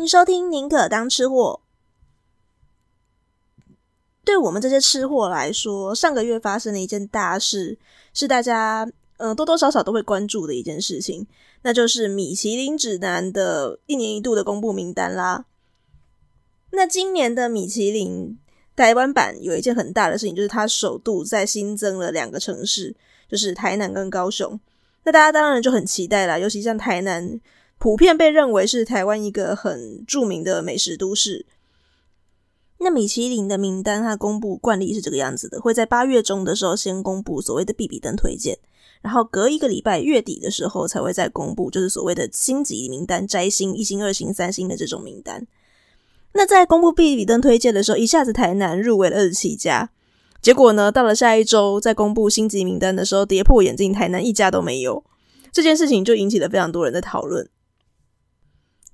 欢迎收听《宁可当吃货》。对我们这些吃货来说，上个月发生的一件大事，是大家嗯、呃、多多少少都会关注的一件事情，那就是米其林指南的一年一度的公布名单啦。那今年的米其林台湾版有一件很大的事情，就是它首度在新增了两个城市，就是台南跟高雄。那大家当然就很期待啦，尤其像台南，普遍被认为是台湾一个很著名的美食都市。那米其林的名单，它公布惯例是这个样子的，会在八月中的时候先公布所谓的必比登推荐，然后隔一个礼拜月底的时候才会再公布，就是所谓的星级名单，摘星一星、二星、三星的这种名单。那在公布必比登推荐的时候，一下子台南入围了二十七家，结果呢，到了下一周在公布星级名单的时候，跌破眼镜，台南一家都没有。这件事情就引起了非常多人的讨论。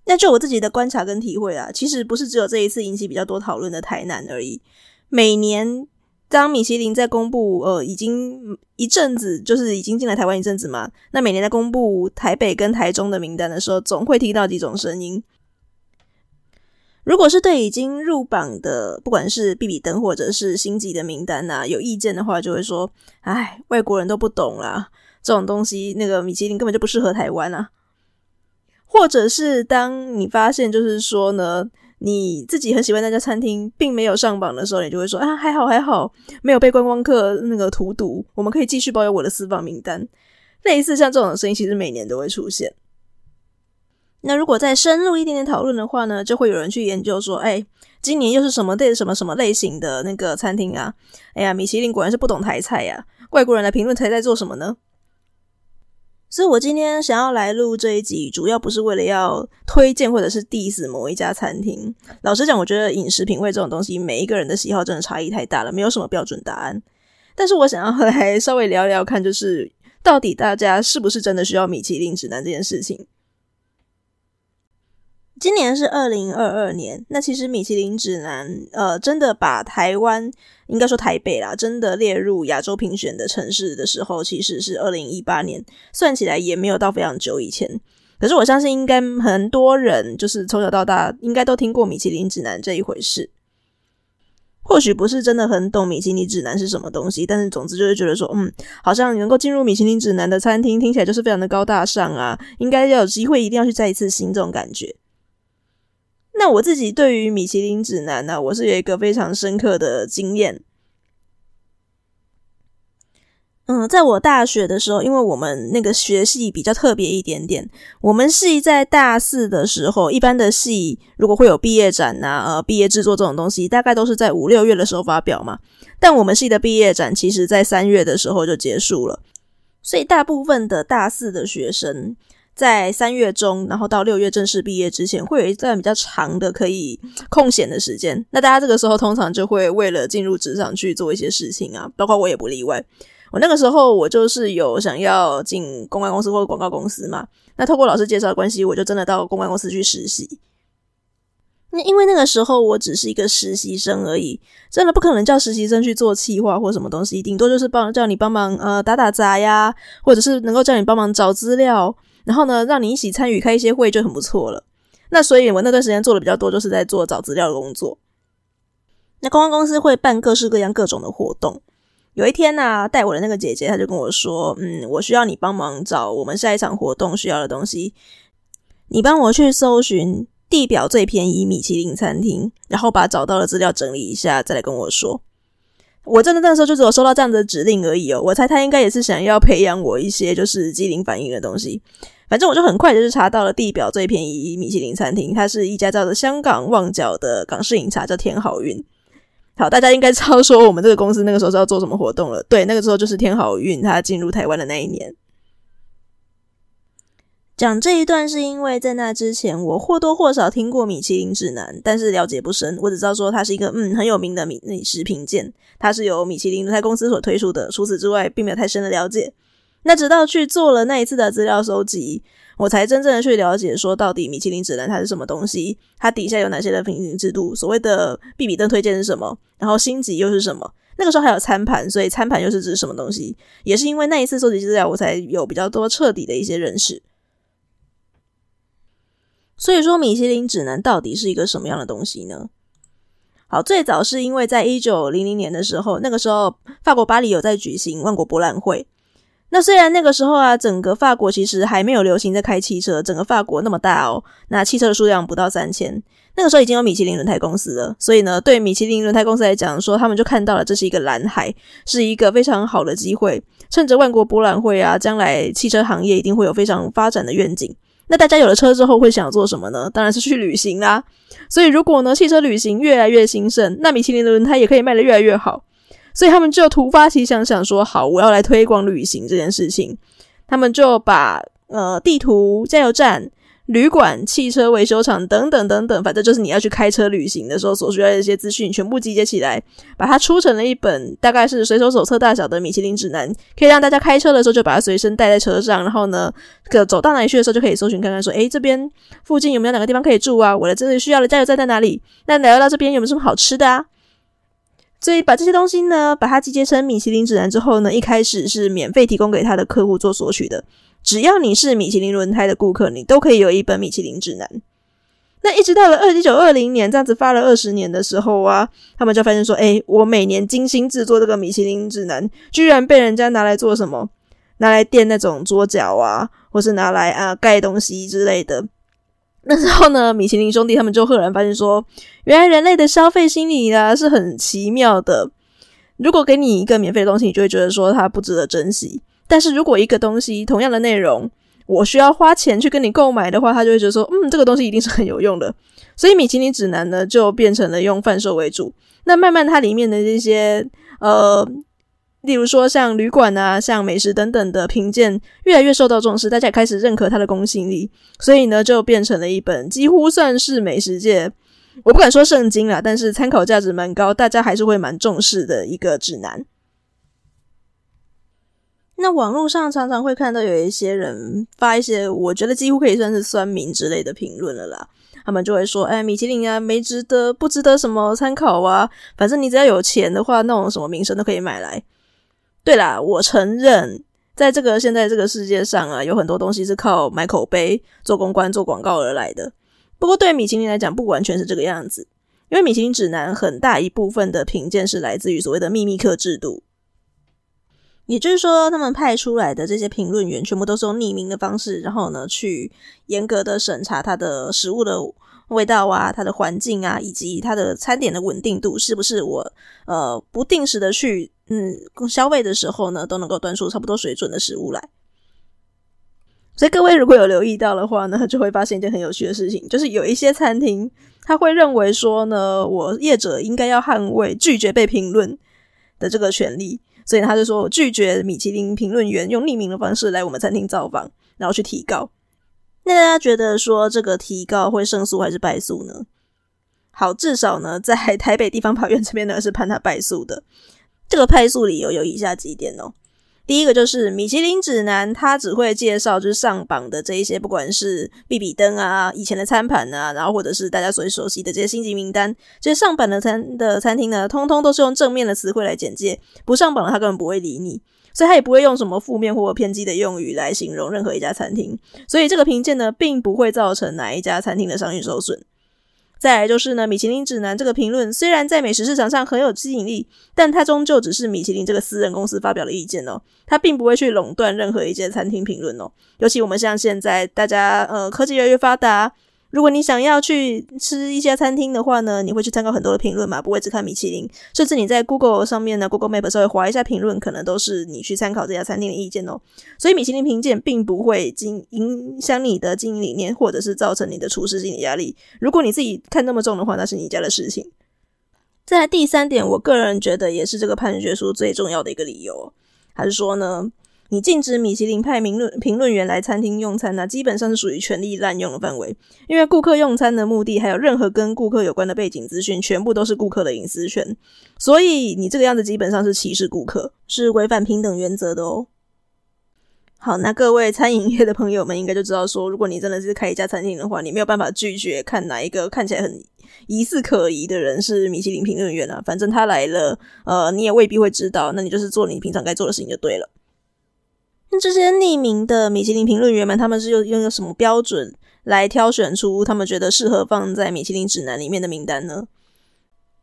那就我自己的观察跟体会啊，其实不是只有这一次引起比较多讨论的台南而已。每年当米其林在公布，呃，已经一阵子，就是已经进来台湾一阵子嘛，那每年在公布台北跟台中的名单的时候，总会听到几种声音。如果是对已经入榜的，不管是必比登或者是星级的名单啊，有意见的话，就会说：“哎，外国人都不懂啦，这种东西，那个米其林根本就不适合台湾啊。”或者是当你发现，就是说呢，你自己很喜欢那家餐厅，并没有上榜的时候，你就会说啊，还好还好，没有被观光客那个荼毒，我们可以继续保有我的私房名单。类似像这种声音，其实每年都会出现。那如果再深入一点点讨论的话呢，就会有人去研究说，哎，今年又是什么类什么什么类型的那个餐厅啊？哎呀，米其林果然是不懂台菜呀，外国人来评论台在做什么呢？所以我今天想要来录这一集，主要不是为了要推荐或者是 diss 某一家餐厅。老实讲，我觉得饮食品味这种东西，每一个人的喜好真的差异太大了，没有什么标准答案。但是我想要来 稍微聊聊看，就是到底大家是不是真的需要米其林指南这件事情。今年是二零二二年，那其实米其林指南，呃，真的把台湾，应该说台北啦，真的列入亚洲评选的城市的时候，其实是二零一八年，算起来也没有到非常久以前。可是我相信，应该很多人就是从小到大，应该都听过米其林指南这一回事。或许不是真的很懂米其林指南是什么东西，但是总之就是觉得说，嗯，好像能够进入米其林指南的餐厅，听起来就是非常的高大上啊，应该要有机会，一定要去再一次新这种感觉。那我自己对于米其林指南呢、我是有一个非常深刻的经验。嗯，在我大学的时候，因为我们那个学系比较特别一点点，我们系在大四的时候，一般的系如果会有毕业展呐、呃毕业制作这种东西，大概都是在五六月的时候发表嘛。但我们系的毕业展其实在三月的时候就结束了，所以大部分的大四的学生。在三月中，然后到六月正式毕业之前，会有一段比较长的可以空闲的时间。那大家这个时候通常就会为了进入职场去做一些事情啊，包括我也不例外。我那个时候我就是有想要进公关公司或者广告公司嘛。那透过老师介绍关系，我就真的到公关公司去实习。那因为那个时候我只是一个实习生而已，真的不可能叫实习生去做企划或什么东西，顶多就是帮叫你帮忙呃打打杂呀，或者是能够叫你帮忙找资料。然后呢，让你一起参与开一些会就很不错了。那所以我那段时间做的比较多，就是在做找资料的工作。那公关公司会办各式各样各种的活动。有一天呢、带我的那个姐姐，她就跟我说：“嗯，我需要你帮忙找我们下一场活动需要的东西。你帮我去搜寻地表最便宜米其林餐厅，然后把找到的资料整理一下，再来跟我说。”我真的那时候就只有收到这样的指令而已哦。我猜他应该也是想要培养我一些就是机灵反应的东西。反正我就很快就是查到了地表最便宜米其林餐厅，它是一家叫做香港旺角的港式饮茶，叫天好运。好，大家应该知道说我们这个公司那个时候是要做什么活动了。对，那个时候就是天好运它进入台湾的那一年。讲这一段是因为在那之前我或多或少听过米其林指南，但是了解不深。我只知道说它是一个嗯很有名的米美食评鉴，它是由米其林这公司所推出的。除此之外，并没有太深的了解。那直到去做了那一次的资料收集，我才真正的去了解说，到底米其林指南它是什么东西，它底下有哪些的评级制度，所谓的必比登推荐是什么，然后星级又是什么。那个时候还有餐盘，所以餐盘又是指什么东西？也是因为那一次收集资料，我才有比较多彻底的一些认识。所以说，米其林指南到底是一个什么样的东西呢？好，最早是因为在一九零零年的时候，那个时候法国巴黎有在举行万国博览会。那虽然那个时候啊，整个法国其实还没有流行在开汽车，整个法国那么大哦，那汽车的数量不到三千。那个时候已经有米其林轮胎公司了，所以呢，对米其林轮胎公司来讲，说他们就看到了这是一个蓝海，是一个非常好的机会，趁着万国博览会啊，将来汽车行业一定会有非常发展的愿景。那大家有了车之后会想做什么呢？当然是去旅行啦。所以如果呢，汽车旅行越来越兴盛，那米其林的轮胎也可以卖得越来越好。所以他们就突发奇想，想说好，我要来推广旅行这件事情。他们就把呃地图、加油站。旅馆、汽车维修厂等等等等，反正就是你要去开车旅行的时候所需要的一些资讯，全部集结起来，把它出成了一本大概是随手手册大小的米其林指南，可以让大家开车的时候就把它随身带在车上，然后呢，可走到哪里去的时候就可以搜寻看看，说，诶，这边附近有没有哪个地方可以住啊？我的这里需要的加油站在哪里？那来到这边有没有什么好吃的啊？所以把这些东西呢，把它集结成米其林指南之后呢，一开始是免费提供给他的客户做索取的。只要你是米其林轮胎的顾客，你都可以有一本米其林指南。那一直到了二一九二零年，这样子发了二十年的时候啊，他们就发现说，诶，我每年精心制作这个米其林指南，居然被人家拿来做什么？拿来垫那种桌脚啊，或是拿来啊盖东西之类的。那时候呢，米其林兄弟他们就赫然发现说，原来人类的消费心理啊是很奇妙的。如果给你一个免费的东西，你就会觉得说它不值得珍惜。但是如果一个东西同样的内容，我需要花钱去跟你购买的话，他就会觉得说，嗯，这个东西一定是很有用的。所以米其林指南呢，就变成了用贩售为主。那慢慢它里面的这些呃，例如说像旅馆啊、像美食等等的评鉴，越来越受到重视，大家也开始认可它的公信力。所以呢，就变成了一本几乎算是美食界，我不敢说圣经啦，但是参考价值蛮高，大家还是会蛮重视的一个指南。那网络上常常会看到有一些人发一些，我觉得几乎可以算是酸民之类的评论了啦。他们就会说：“哎，米其林啊，没值得，不值得什么参考啊。反正你只要有钱的话，那种什么名声都可以买来。”对啦，我承认，在这个现在这个世界上啊，有很多东西是靠买口碑、做公关、做广告而来的。不过对米其林来讲，不完全是这个样子，因为米其林指南很大一部分的评鉴是来自于所谓的秘密客制度。也就是说，他们派出来的这些评论员全部都是用匿名的方式，然后呢，去严格的审查它的食物的味道啊，它的环境啊，以及它的餐点的稳定度，是不是我呃不定时的去嗯消费的时候呢，都能够端出差不多水准的食物来。所以各位如果有留意到的话呢，就会发现一件很有趣的事情，就是有一些餐厅他会认为说呢，我业者应该要捍卫拒绝被评论的这个权利。所以他就说，我拒绝米其林评论员用匿名的方式来我们餐厅造访，然后去提告。那大家觉得说这个提告会胜诉还是败诉呢？好，至少呢，在台北地方法院这边呢是判他败诉的。这个派诉理由有以下几点哦。第一个就是米其林指南，它只会介绍就是上榜的这一些，不管是比比登啊、以前的餐盘啊，然后或者是大家所熟悉的这些星级名单，这些上榜的餐的餐厅呢，通通都是用正面的词汇来简介，不上榜的他根本不会理你，所以他也不会用什么负面或偏激的用语来形容任何一家餐厅，所以这个评鉴呢，并不会造成哪一家餐厅的商誉受损。再来就是呢，米其林指南这个评论虽然在美食市场上很有吸引力，但它终究只是米其林这个私人公司发表的意见哦，它并不会去垄断任何一间餐厅评论哦。尤其我们像现在大家呃科技越来越发达。如果你想要去吃一家餐厅的话呢，你会去参考很多的评论嘛，不会只看米其林。甚至你在 Google 上面呢，Google Map 稍微划一下评论，可能都是你去参考这家餐厅的意见哦。所以米其林评鉴并不会经影响你的经营理念，或者是造成你的厨师心理压力。如果你自己看那么重的话，那是你家的事情。再来第三点，我个人觉得也是这个判决书最重要的一个理由，还是说呢，你禁止米其林派评论评论员来餐厅用餐呢，基本上是属于权力滥用的范围。因为顾客用餐的目的，还有任何跟顾客有关的背景资讯，全部都是顾客的隐私权。所以你这个样子基本上是歧视顾客，是违反平等原则的哦。好，那各位餐饮业的朋友们应该就知道说，如果你真的是开一家餐厅的话，你没有办法拒绝看哪一个看起来很疑似可疑的人是米其林评论员啊。反正他来了，呃，你也未必会知道，那你就是做你平常该做的事情就对了。那这些匿名的米其林评论员们，他们是用用什么标准来挑选出他们觉得适合放在米其林指南里面的名单呢？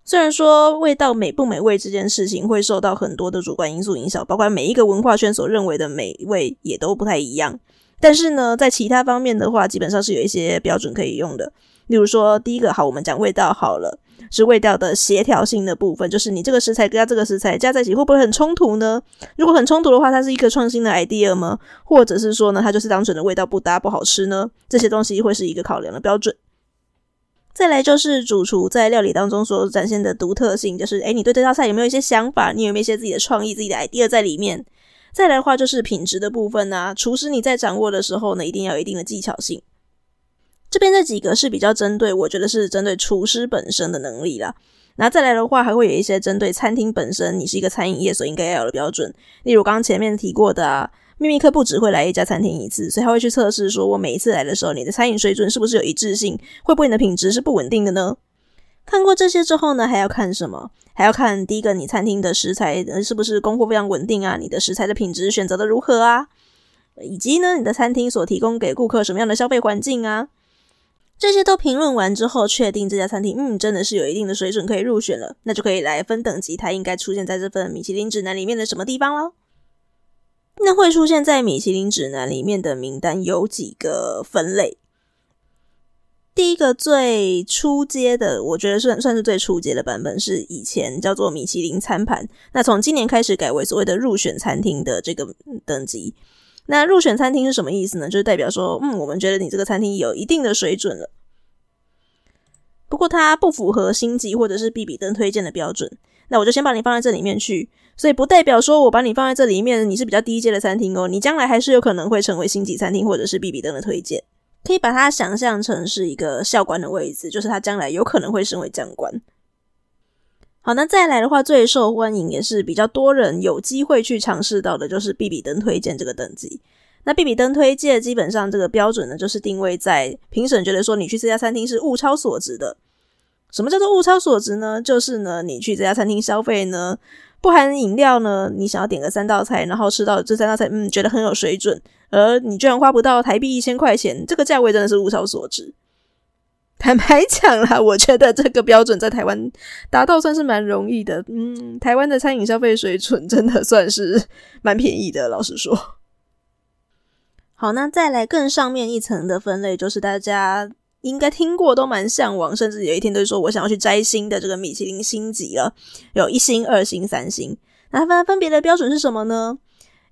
虽然说味道美不美味这件事情会受到很多的主观因素影响，包括每一个文化圈所认为的美味也都不太一样，但是呢，在其他方面的话，基本上是有一些标准可以用的。例如说，第一个好，我们讲味道好了，是味道的协调性的部分，就是你这个食材跟这个食材加在一起会不会很冲突呢？如果很冲突的话，它是一个创新的 idea 吗？或者是说呢，它就是单纯的味道不搭不好吃呢？这些东西会是一个考量的标准。再来就是主厨在料理当中所展现的独特性，就是诶，你对这道菜有没有一些想法？你有没有一些自己的创意、自己的 idea 在里面？再来的话就是品质的部分呢、厨师你在掌握的时候呢，一定要有一定的技巧性。这边这几个是比较针对，我觉得是针对厨师本身的能力啦。那再来的话，还会有一些针对餐厅本身，你是一个餐饮业所应该要有的标准，例如刚刚前面提过的啊。秘密客不只会来一家餐厅一次，所以他会去测试，说我每一次来的时候，你的餐饮水准是不是有一致性？会不会你的品质是不稳定的呢？看过这些之后呢，还要看什么？还要看第一个，你餐厅的食材是不是供货非常稳定啊？你的食材的品质选择的如何啊？以及呢，你的餐厅所提供给顾客什么样的消费环境啊？这些都评论完之后，确定这家餐厅嗯真的是有一定的水准可以入选了，那就可以来分等级，它应该出现在这份米其林指南里面的什么地方喽？那会出现在米其林指南里面的名单有几个分类。第一个最初阶的，我觉得算算是最初阶的版本，是以前叫做米其林餐盘。那从今年开始改为所谓的入选餐厅的这个等级。那入选餐厅是什么意思呢？就是代表说，嗯，我们觉得你这个餐厅有一定的水准了。不过它不符合星级或者是必比登推荐的标准。那我就先把你放在这里面去，所以不代表说我把你放在这里面，你是比较低阶的餐厅哦。你将来还是有可能会成为星级餐厅或者是必比登的推荐，可以把它想象成是一个校官的位置，就是他将来有可能会升为将官。好，那再来的话，最受欢迎也是比较多人有机会去尝试到的，就是必比登推荐这个等级。那必比登推荐基本上这个标准呢，就是定位在评审觉得说你去这家餐厅是物超所值的。什么叫做物超所值呢？就是呢，你去这家餐厅消费呢，不含饮料呢，你想要点个三道菜，然后吃到这三道菜，嗯，觉得很有水准，而你居然花不到台币一千块钱，这个价位真的是物超所值。坦白讲啦，我觉得这个标准在台湾达到算是蛮容易的。嗯，台湾的餐饮消费水准真的算是蛮便宜的，老实说。好，那再来更上面一层的分类，就是大家。应该听过，都蛮向往，甚至有一天都说我想要去摘星的这个米其林星级了，有一星、二星、三星。那分分别的标准是什么呢？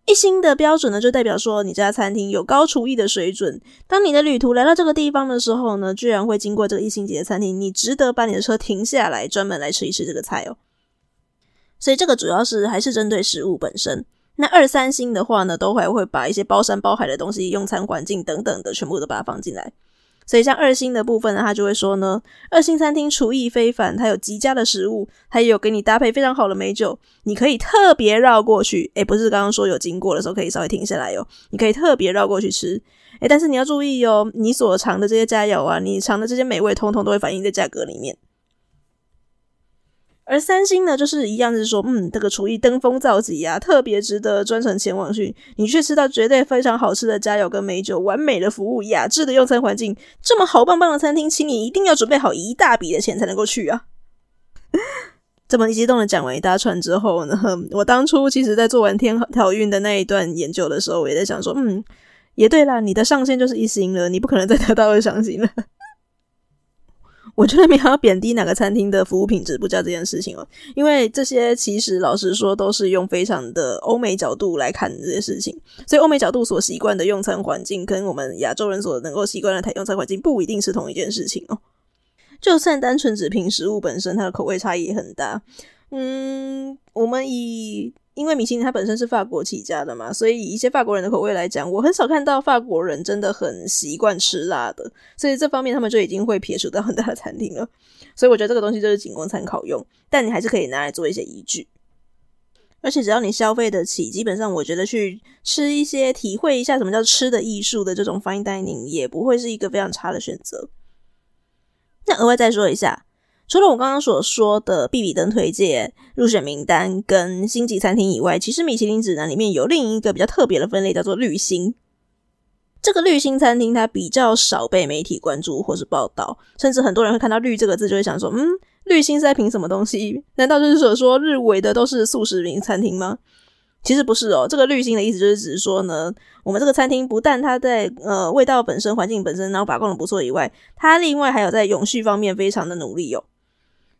一星的标准呢，就代表说你这家餐厅有高厨艺的水准。当你的旅途来到这个地方的时候呢，居然会经过这个一星级的餐厅，你值得把你的车停下来，专门来吃一吃这个菜哦。所以这个主要是还是针对食物本身。那二三星的话呢，都还会把一些包山包海的东西、用餐环境等等的，全部都把它放进来。所以像二星的部分呢，他就会说呢，二星餐厅厨艺非凡，它有极佳的食物，它也有给你搭配非常好的美酒，你可以特别绕过去，诶，不是刚刚说有经过的时候可以稍微停下来哟，你可以特别绕过去吃，诶，但是你要注意哦，你所尝的这些佳肴啊，你尝的这些美味，通通都会反映在价格里面。而三星呢，就是一样，是说，嗯，这个厨艺登峰造极啊，特别值得专程前往去。你去吃到绝对非常好吃的佳肴跟美酒，完美的服务，雅致的用餐环境，这么好棒棒的餐厅，请你一定要准备好一大笔的钱才能够去啊！这么一激动的讲完一大串之后呢，我当初其实在做完天条运的那一段研究的时候，我也在想说，嗯，也对啦，你的上限就是一星了，你不可能再得到二上星了。我觉得没有要贬低哪个餐厅的服务品质不叫这件事情哦，因为这些其实老实说都是用非常的欧美角度来看这些事情，所以欧美角度所习惯的用餐环境跟我们亚洲人所能够习惯的台用餐环境不一定是同一件事情哦。就算单纯只凭食物本身，它的口味差异也很大。嗯，我们以。因为米其林它本身是法国起家的嘛，所以以一些法国人的口味来讲，我很少看到法国人真的很习惯吃辣的，所以这方面他们就已经会撇除到很大的餐厅了。所以我觉得这个东西就是仅供参考用，但你还是可以拿来做一些依据。而且只要你消费得起，基本上我觉得去吃一些、体会一下什么叫吃的艺术的这种 fine dining，也不会是一个非常差的选择。那额外再说一下。除了我刚刚所说的必比登推荐入选名单跟星级餐厅以外，其实米其林指南里面有另一个比较特别的分类，叫做绿星。这个绿星餐厅它比较少被媒体关注或是报道，甚至很多人会看到“绿”这个字就会想说：“嗯，绿星是在评什么东西？难道就是说说日围的都是素食名餐厅吗？”其实不是哦，这个绿星的意思就是指说呢，我们这个餐厅不但它在呃味道本身、环境本身，然后把控的不错以外，它另外还有在永续方面非常的努力哦。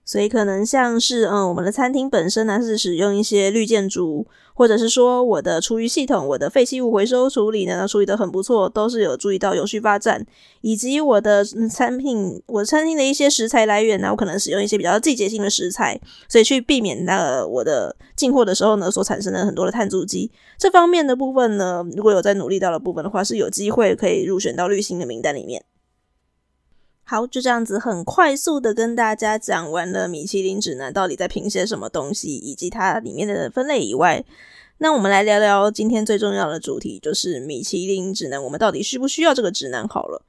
所以可能像是嗯，我们的餐厅本身呢是使用一些绿建筑，或者是说我的厨余系统、我的废弃物回收处理呢处理的很不错，都是有注意到永续发展，以及我的产品、我餐厅的一些食材来源呢，我可能使用一些比较季节性的食材，所以去避免那我的进货的时候呢所产生的很多的碳足迹。这方面的部分呢，如果有在努力到的部分的话，是有机会可以入选到绿星的名单里面。好，就这样子很快速的跟大家讲完了米其林指南到底在评些什么东西，以及它里面的分类以外，那我们来聊聊今天最重要的主题，就是米其林指南，我们到底需不需要这个指南？好了，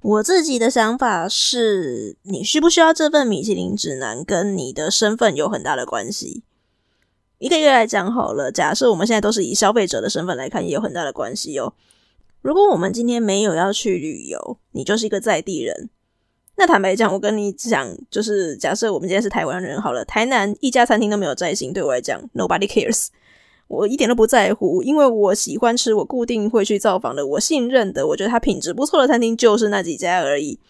我自己的想法是，你需不需要这份米其林指南，跟你的身份有很大的关系。一个月来讲好了，假设我们现在都是以消费者的身份来看，也有很大的关系哦。如果我们今天没有要去旅游，你就是一个在地人。那坦白讲，我跟你讲，就是假设我们今天是台湾人好了，台南一家餐厅都没有在行，对我来讲，nobody cares，我一点都不在乎，因为我喜欢吃，我固定会去造访的，我信任的，我觉得它品质不错的餐厅就是那几家而已。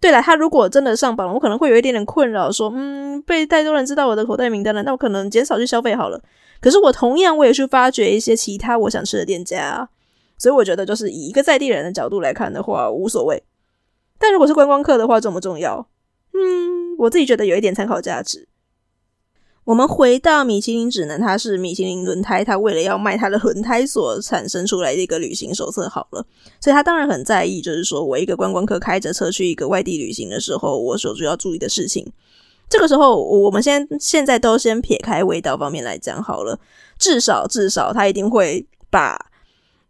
对了，他如果真的上榜了，我可能会有一点点困扰，说，嗯，被太多人知道我的口袋名单了，那我可能减少去消费好了。可是我同样，我也去发掘一些其他我想吃的店家。所以我觉得，就是以一个在地人的角度来看的话，无所谓。但如果是观光客的话，重不重要？嗯，我自己觉得有一点参考价值。我们回到米其林指南，它是米其林轮胎，它为了要卖它的轮胎所产生出来的一个旅行手册。好了，所以他当然很在意，就是说我一个观光客开着车去一个外地旅行的时候，我所需要注意的事情。这个时候，我们先现在都先撇开味道方面来讲好了，至少至少他一定会把。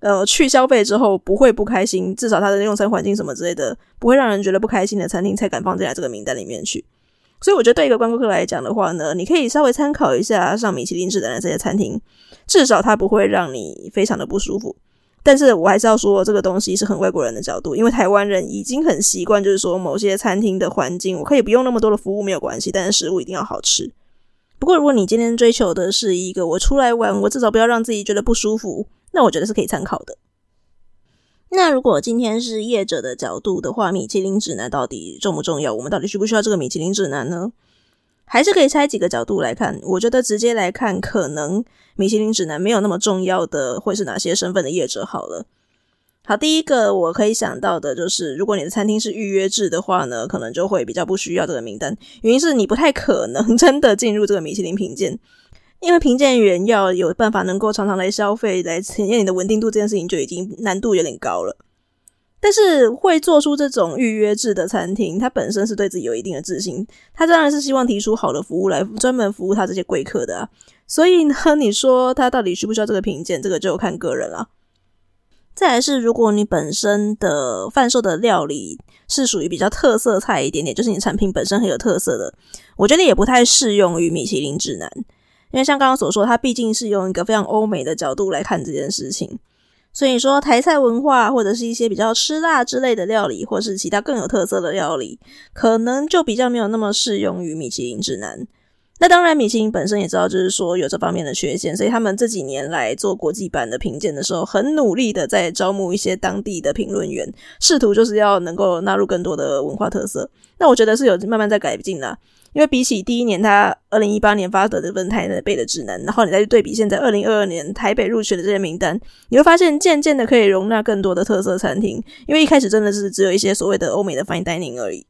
呃，去消费之后不会不开心，至少它的用餐环境什么之类的不会让人觉得不开心的餐厅才敢放进来这个名单里面去。所以我觉得对一个观光客来讲的话呢，你可以稍微参考一下上米其林指南的这些餐厅，至少它不会让你非常的不舒服。但是我还是要说，这个东西是很外国人的角度，因为台湾人已经很习惯，就是说某些餐厅的环境我可以不用那么多的服务没有关系，但是食物一定要好吃。不过如果你今天追求的是一个我出来玩，我至少不要让自己觉得不舒服。那我觉得是可以参考的。那如果今天是业者的角度的话，米其林指南到底重不重要？我们到底需不需要这个米其林指南呢？还是可以拆几个角度来看。我觉得直接来看，可能米其林指南没有那么重要的会是哪些身份的业者？好了，好，第一个我可以想到的就是，如果你的餐厅是预约制的话呢，可能就会比较不需要这个名单。原因是你不太可能 真的进入这个米其林品鉴。因为评鉴员要有办法能够常常来消费，来检验你的稳定度，这件事情就已经难度有点高了。但是会做出这种预约制的餐厅，它本身是对自己有一定的自信，它当然是希望提出好的服务来专门服务他这些贵客的啊。所以呢，你说他到底需不需要这个评鉴，这个就看个人了。再来是，如果你本身的贩售的料理是属于比较特色菜一点点，就是你产品本身很有特色的，我觉得也不太适用于米其林指南。因为像刚刚所说，它毕竟是用一个非常欧美的角度来看这件事情，所以说台菜文化或者是一些比较吃辣之类的料理，或是其他更有特色的料理，可能就比较没有那么适用于米其林指南。那当然，米其林本身也知道，就是说有这方面的缺陷，所以他们这几年来做国际版的评鉴的时候，很努力的在招募一些当地的评论员，试图就是要能够纳入更多的文化特色。那我觉得是有慢慢在改进的。因为比起第一年他二零一八年发的这份台北的指南，然后你再去对比现在二零二二年台北入选的这些名单，你会发现渐渐的可以容纳更多的特色餐厅。因为一开始真的是只有一些所谓的欧美的 fine dining 而已。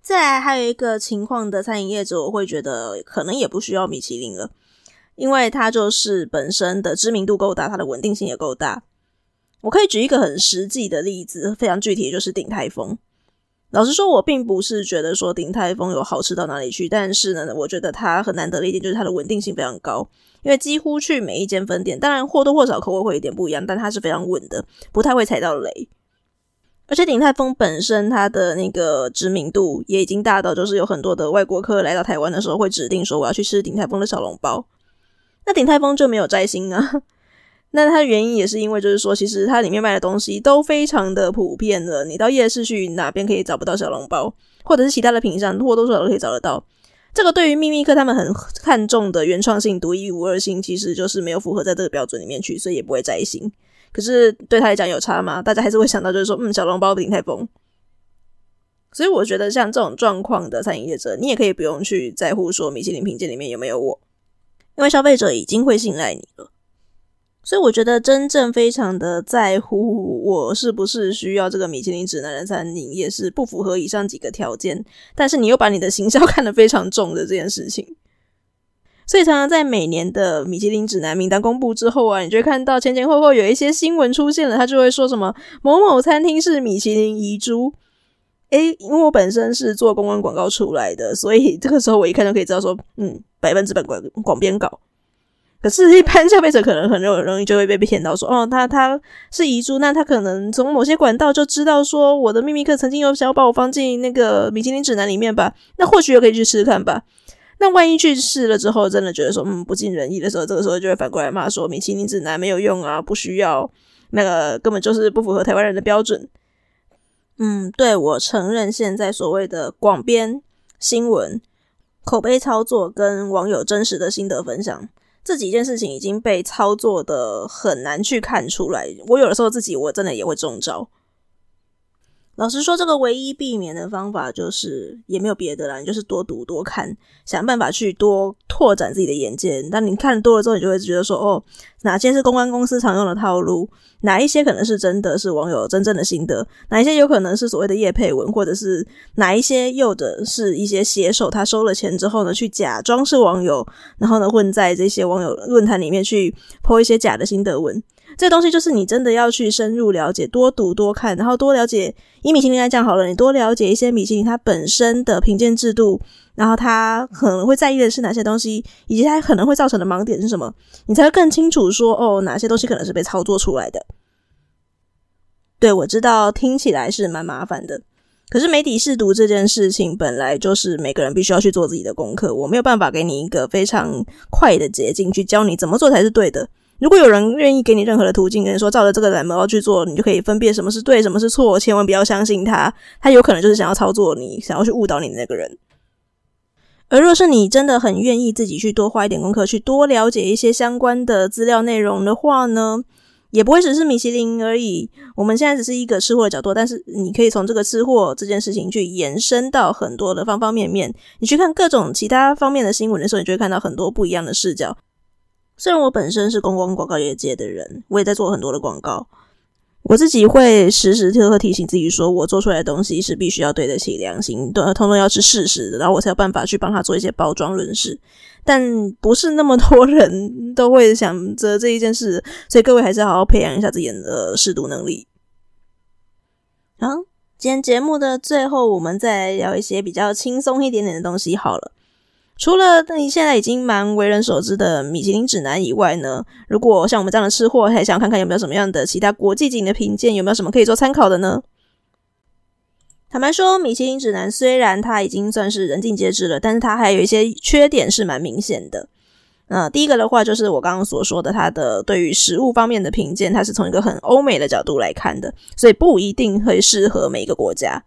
再来还有一个情况的餐饮业者，我会觉得可能也不需要米其林了，因为它就是本身的知名度够大，它的稳定性也够大。我可以举一个很实际的例子，非常具体，就是鼎泰丰。老实说，我并不是觉得说鼎泰丰有好吃到哪里去，但是呢，我觉得它很难得的一点就是它的稳定性非常高，因为几乎去每一间分店，当然或多或少口味会有点不一样，但它是非常稳的，不太会踩到雷。而且鼎泰丰本身它的那个知名度也已经大到，就是有很多的外国客来到台湾的时候会指定说我要去吃鼎泰丰的小笼包，那鼎泰丰就没有摘星啊。那它的原因也是因为，就是说，其实它里面卖的东西都非常的普遍了。你到夜市去，哪边可以找不到小笼包，或者是其他的品项，或多或少都可以找得到。这个对于秘密客他们很看重的原创性、独一无二性，其实就是没有符合在这个标准里面去，所以也不会摘星。可是对他来讲有差吗？大家还是会想到，就是说，嗯，小笼包不鼎泰丰。所以我觉得像这种状况的餐饮业者，你也可以不用去在乎说米其林评鉴里面有没有我，因为消费者已经会信赖你了。所以我觉得真正非常的在乎我是不是需要这个米其林指南的餐饮也是不符合以上几个条件，但是你又把你的行销 看得非常重的这件事情。所以常常在每年的米其林指南名单公布之后啊，你就会看到前前后后有一些新闻出现了，他就会说什么某某餐厅是米其林遗珠。诶，因为我本身是做公关广告出来的，所以这个时候我一看就可以知道说，嗯，百分之百广广编稿。可是，一般消费者可能很容易就会被骗到说，哦，他他是遗珠，那他可能从某些管道就知道说，我的秘密客曾经有想要把我放进那个米其林指南里面吧？那或许又可以去试试看吧。那万一去试了之后，真的觉得说，嗯，不尽人意的时候，这个时候就会反过来骂说，米其林指南没有用啊，不需要，那个根本就是不符合台湾人的标准。嗯，对，我承认，现在所谓的广编新闻、口碑操作跟网友真实的心得分享。这几件事情已经被操作的很难去看出来，我有的时候自己我真的也会中招。老实说，这个唯一避免的方法就是也没有别的啦，你就是多读多看，想办法去多拓展自己的眼界。但你看多了之后，你就会觉得说，哦，哪些是公关公司常用的套路，哪一些可能是真的是网友真正的心得，哪一些有可能是所谓的业配文，或者是哪一些又的是一些写手他收了钱之后呢，去假装是网友，然后呢混在这些网友论坛里面去 po 一些假的心得文。这东西就是你真的要去深入了解，多读多看，然后多了解。以米其林来讲好了，你多了解一些米其林它本身的评鉴制度，然后它可能会在意的是哪些东西，以及它可能会造成的盲点是什么，你才会更清楚说哦，哪些东西可能是被操作出来的。对，我知道听起来是蛮麻烦的，可是媒体试读这件事情本来就是每个人必须要去做自己的功课，我没有办法给你一个非常快的捷径去教你怎么做才是对的。如果有人愿意给你任何的途径，跟你说照着这个蓝猫去做，你就可以分辨什么是对，什么是错，千万不要相信他，他有可能就是想要操作你，想要去误导你的那个人。而若是你真的很愿意自己去多花一点功课，去多了解一些相关的资料内容的话呢，也不会只是米其林而已。我们现在只是一个吃货的角度，但是你可以从这个吃货这件事情去延伸到很多的方方面面。你去看各种其他方面的新闻的时候，你就会看到很多不一样的视角。虽然我本身是公关广告业界的人，我也在做很多的广告，我自己会时时刻刻提醒自己说，我做出来的东西是必须要对得起良心，对，通通要是事实的，然后我才有办法去帮他做一些包装论事。但不是那么多人都会想着这一件事，所以各位还是好好培养一下自己的试读能力。好，今天节目的最后，我们再聊一些比较轻松一点点的东西好了。除了你现在已经蛮为人所知的米其林指南以外呢，如果像我们这样的吃货，还想看看有没有什么样的其他国际级的评鉴，有没有什么可以做参考的呢？坦白说，米其林指南虽然它已经算是人尽皆知了，但是它还有一些缺点是蛮明显的。呃，第一个的话就是我刚刚所说的，它的对于食物方面的评鉴，它是从一个很欧美的角度来看的，所以不一定会适合每一个国家。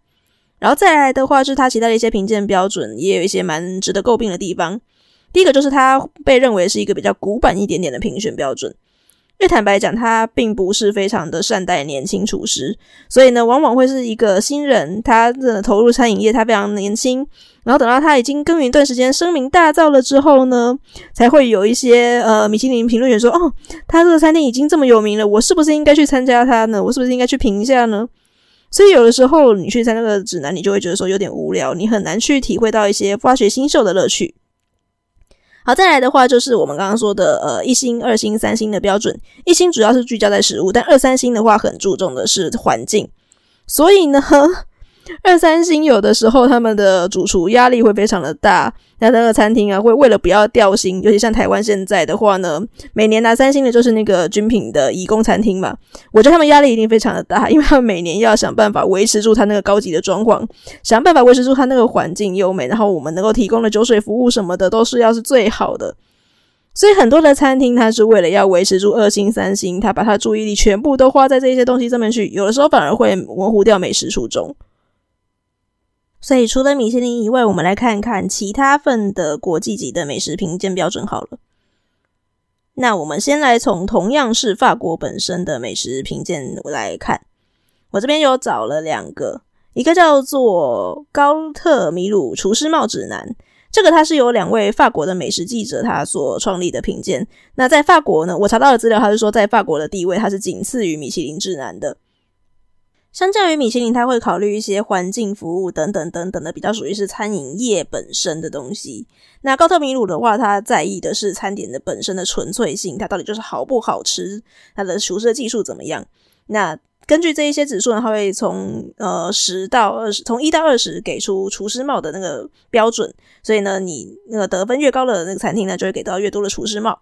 然后再来的话，是它其他的一些评鉴标准也有一些蛮值得诟病的地方。第一个就是它被认为是一个比较古板一点点的评选标准，因为坦白讲，它并不是非常的善待年轻厨师，所以呢，往往会是一个新人，他的投入餐饮业，他非常年轻，然后等到他已经耕耘一段时间，声名大噪了之后呢，才会有一些呃米其林评论员说，哦，他这个餐厅已经这么有名了，我是不是应该去参加他呢？我是不是应该去评一下呢？所以有的时候你去参加那个指南，你就会觉得说有点无聊，你很难去体会到一些发掘新秀的乐趣。好，再来的话就是我们刚刚说的呃一星、二星、三星的标准。一星主要是聚焦在食物，但二三星的话很注重的是环境。所以呢，二三星有的时候他们的主厨压力会非常的大，那那个餐厅啊会为了不要掉星，尤其像台湾现在的话呢，每年拿三星的就是那个军品的颐宫餐厅嘛，我觉得他们压力一定非常的大，因为他们每年要想办法维持住他那个高级的装潢，想办法维持住他那个环境优美，然后我们能够提供的酒水服务什么的都是要是最好的。所以很多的餐厅，它是为了要维持住二星、三星，它把它注意力全部都花在这些东西上面去，有的时候反而会模糊掉美食初衷。所以除了米其林以外，我们来看看其他份的国际级的美食评鉴标准好了。那我们先来从同样是法国本身的美食评鉴来看，我这边有找了两个，一个叫做高特米鲁厨师帽指南。这个它是由两位法国的美食记者他所创立的评鉴。那在法国呢，我查到的资料，他是说在法国的地位，它是仅次于米其林指南的。相较于米其林，他会考虑一些环境、服务等等等等的，比较属于是餐饮业本身的东西。那高特米鲁的话，他在意的是餐点的本身的纯粹性，它到底就是好不好吃，它的厨师的技术怎么样。那根据这一些指数呢，他会从呃十到二十，从一到二十给出厨师帽的那个标准。所以呢，你那个得分越高的那个餐厅呢，就会给到越多的厨师帽。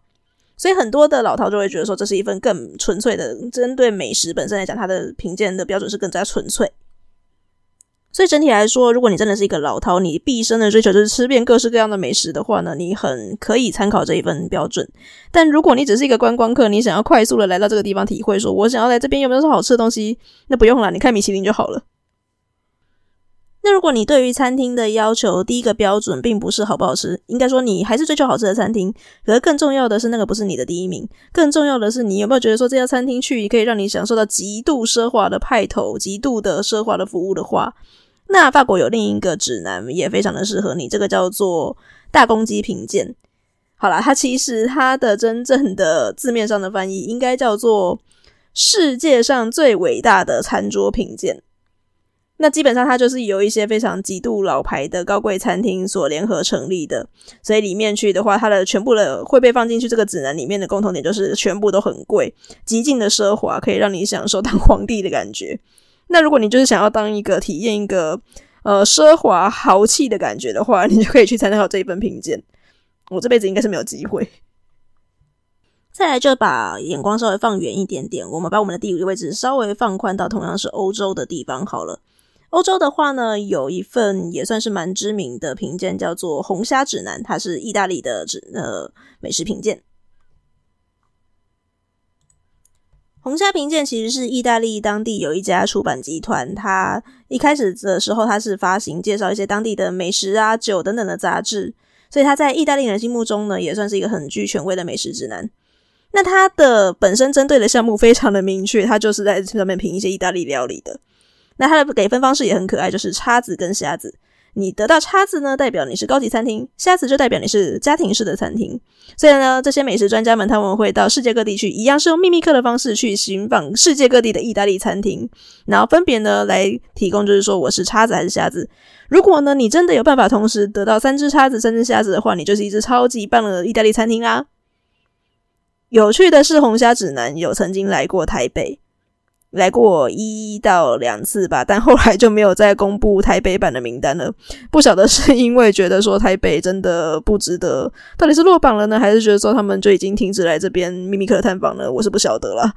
所以很多的老饕就会觉得说，这是一份更纯粹的，针对美食本身来讲，它的评鉴的标准是更加纯粹。所以整体来说，如果你真的是一个老饕，你毕生的追求就是吃遍各式各样的美食的话呢，你很可以参考这一份标准。但如果你只是一个观光客，你想要快速的来到这个地方体会，说我想要来这边有没有什么好吃的东西，那不用了，你看米其林就好了。那如果你对于餐厅的要求，第一个标准并不是好不好吃，应该说你还是追求好吃的餐厅。可是更重要的是，那个不是你的第一名，更重要的是你有没有觉得说这家餐厅去可以让你享受到极度奢华的派头、极度的奢华的服务的话。那法国有另一个指南，也非常的适合你，这个叫做大公鸡评鉴。好啦，它其实它的真正的字面上的翻译应该叫做世界上最伟大的餐桌评鉴。那基本上它就是由一些非常极度老牌的高贵餐厅所联合成立的，所以里面去的话，它的全部的会被放进去这个指南里面的共同点就是全部都很贵，极尽的奢华，可以让你享受当皇帝的感觉。那如果你就是想要当一个体验一个呃奢华豪气的感觉的话，你就可以去参考这一份评鉴。我这辈子应该是没有机会。再来就把眼光稍微放远一点点，我们把我们的地理位置稍微放宽到同样是欧洲的地方好了。欧洲的话呢，有一份也算是蛮知名的评鉴，叫做红虾指南，它是意大利的指呃美食评鉴。红虾评鉴其实是意大利当地有一家出版集团，它一开始的时候它是发行介绍一些当地的美食啊、酒等等的杂志，所以它在意大利人心目中呢，也算是一个很具权威的美食指南。那它的本身针对的项目非常的明确，它就是在上面评一些意大利料理的。那它的给分方式也很可爱，就是叉子跟虾子。你得到叉子呢，代表你是高级餐厅；虾子就代表你是家庭式的餐厅。所以呢，这些美食专家们他们会到世界各地去，一样是用秘密客的方式去寻访世界各地的意大利餐厅，然后分别呢来提供，就是说我是叉子还是虾子。如果呢你真的有办法同时得到三只叉子、三只虾子的话，你就是一只超级棒的意大利餐厅啦。有趣的是，红虾指南有曾经来过台北。来过一到两次吧，但后来就没有再公布台北版的名单了。不晓得是因为觉得说台北真的不值得，到底是落榜了呢，还是觉得说他们就已经停止来这边秘密客探访了？我是不晓得了。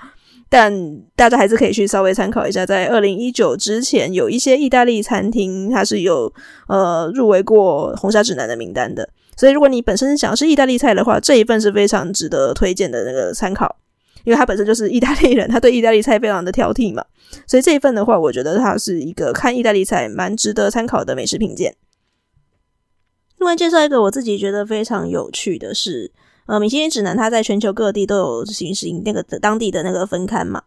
但大家还是可以去稍微参考一下，在二零一九之前，有一些意大利餐厅它是有呃入围过红虾指南的名单的。所以如果你本身想要吃意大利菜的话，这一份是非常值得推荐的那个参考。因为他本身就是意大利人，他对意大利菜非常的挑剔嘛，所以这一份的话，我觉得它是一个看意大利菜蛮值得参考的美食品鉴。另外介绍一个我自己觉得非常有趣的是，呃，米其林指南它在全球各地都有行行那个当地的那个分刊嘛。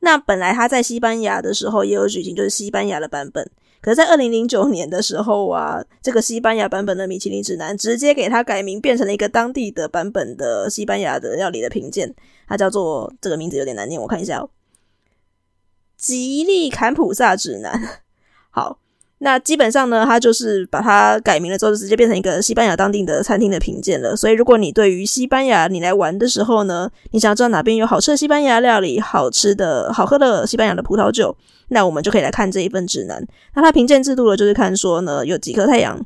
那本来他在西班牙的时候也有举行，就是西班牙的版本。可是，在二零零九年的时候啊，这个西班牙版本的米其林指南直接给它改名，变成了一个当地的版本的西班牙的料理的评鉴。它叫做这个名字有点难念，我看一下哦，吉利坎普萨指南。好，那基本上呢，它就是把它改名了之后，就直接变成一个西班牙当地的餐厅的评鉴了。所以，如果你对于西班牙你来玩的时候呢，你想要知道哪边有好吃的西班牙料理、好吃的好喝的西班牙的葡萄酒，那我们就可以来看这一份指南。那它评鉴制度呢，就是看说呢，有几颗太阳。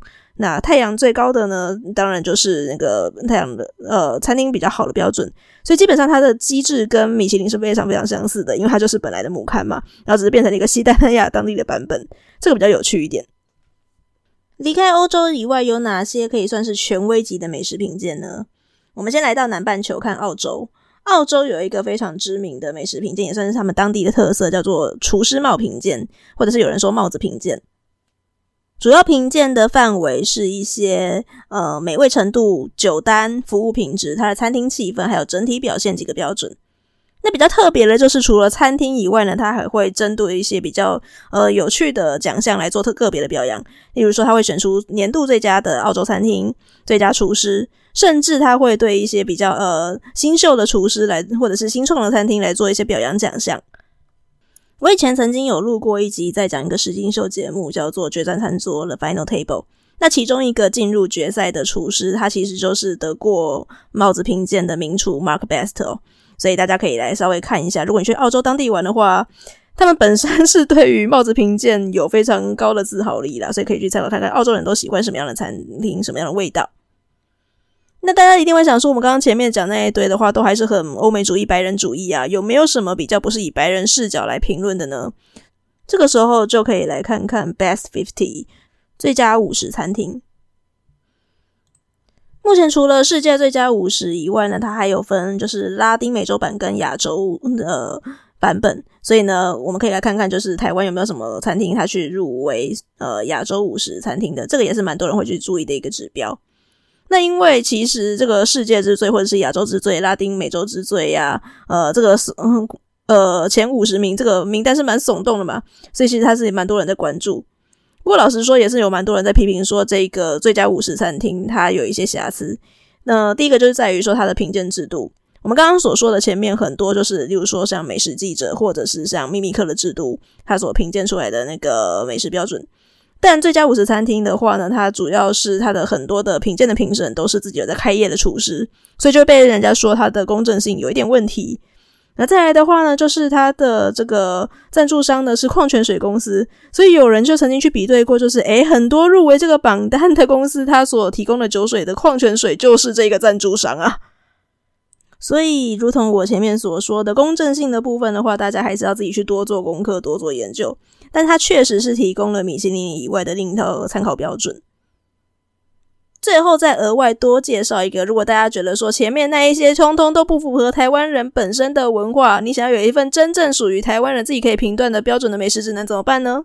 那太阳最高的呢，当然就是那个太阳的呃餐厅比较好的标准，所以基本上它的机制跟米其林是非常非常相似的，因为它就是本来的母刊嘛，然后只是变成了一个西班牙当地的版本，这个比较有趣一点。离开欧洲以外，有哪些可以算是权威级的美食品鉴呢？我们先来到南半球看澳洲。澳洲有一个非常知名的美食品鉴，也算是他们当地的特色，叫做厨师帽品鉴，或者是有人说帽子品鉴。主要评鉴的范围是一些呃美味程度、酒单、服务品质、它的餐厅气氛，还有整体表现几个标准。那比较特别的就是，除了餐厅以外呢，它还会针对一些比较呃有趣的奖项来做特个别的表扬。例如说，他会选出年度最佳的澳洲餐厅、最佳厨师，甚至他会对一些比较呃新秀的厨师来，或者是新创的餐厅来做一些表扬奖项。我以前曾经有录过一集，在讲一个实境秀节目，叫做《决战餐桌》了 Final Table）。那其中一个进入决赛的厨师，他其实就是得过帽子评鉴的名厨 Mark Best 哦。所以大家可以来稍微看一下，如果你去澳洲当地玩的话，他们本身是对于帽子评鉴有非常高的自豪力啦，所以可以去参考看看澳洲人都喜欢什么样的餐厅，什么样的味道。那大家一定会想说，我们刚刚前面讲那一堆的话，都还是很欧美主义、白人主义啊，有没有什么比较不是以白人视角来评论的呢？这个时候就可以来看看 Best Fifty 最佳五十餐厅。目前除了世界最佳五十以外呢，它还有分就是拉丁美洲版跟亚洲的版本，所以呢，我们可以来看看就是台湾有没有什么餐厅它去入围呃亚洲五十餐厅的，这个也是蛮多人会去注意的一个指标。那因为其实这个世界之最或者是亚洲之最、拉丁美洲之最呀、呃，这个是呃前五十名这个名单是蛮耸动的嘛，所以其实它是蛮多人在关注。不过老实说，也是有蛮多人在批评说，这个最佳五十餐厅它有一些瑕疵。那第一个就是在于说它的评鉴制度。我们刚刚所说的前面很多，就是例如说像美食记者，或者是像秘密客的制度，它所评鉴出来的那个美食标准。但最佳五十餐厅的话呢，它主要是它的很多的品鉴的评审都是自己有在开业的厨师，所以就被人家说它的公正性有一点问题。那再来的话呢，就是它的这个赞助商呢是矿泉水公司，所以有人就曾经去比对过，就是诶，很多入围这个榜单的公司，它所提供的酒水的矿泉水就是这个赞助商啊。所以，如同我前面所说的公正性的部分的话，大家还是要自己去多做功课、多做研究。但它确实是提供了米其林以外的另一套参考标准。最后再额外多介绍一个，如果大家觉得说前面那一些通通都不符合台湾人本身的文化，你想要有一份真正属于台湾人自己可以评断的标准的美食指南怎么办呢？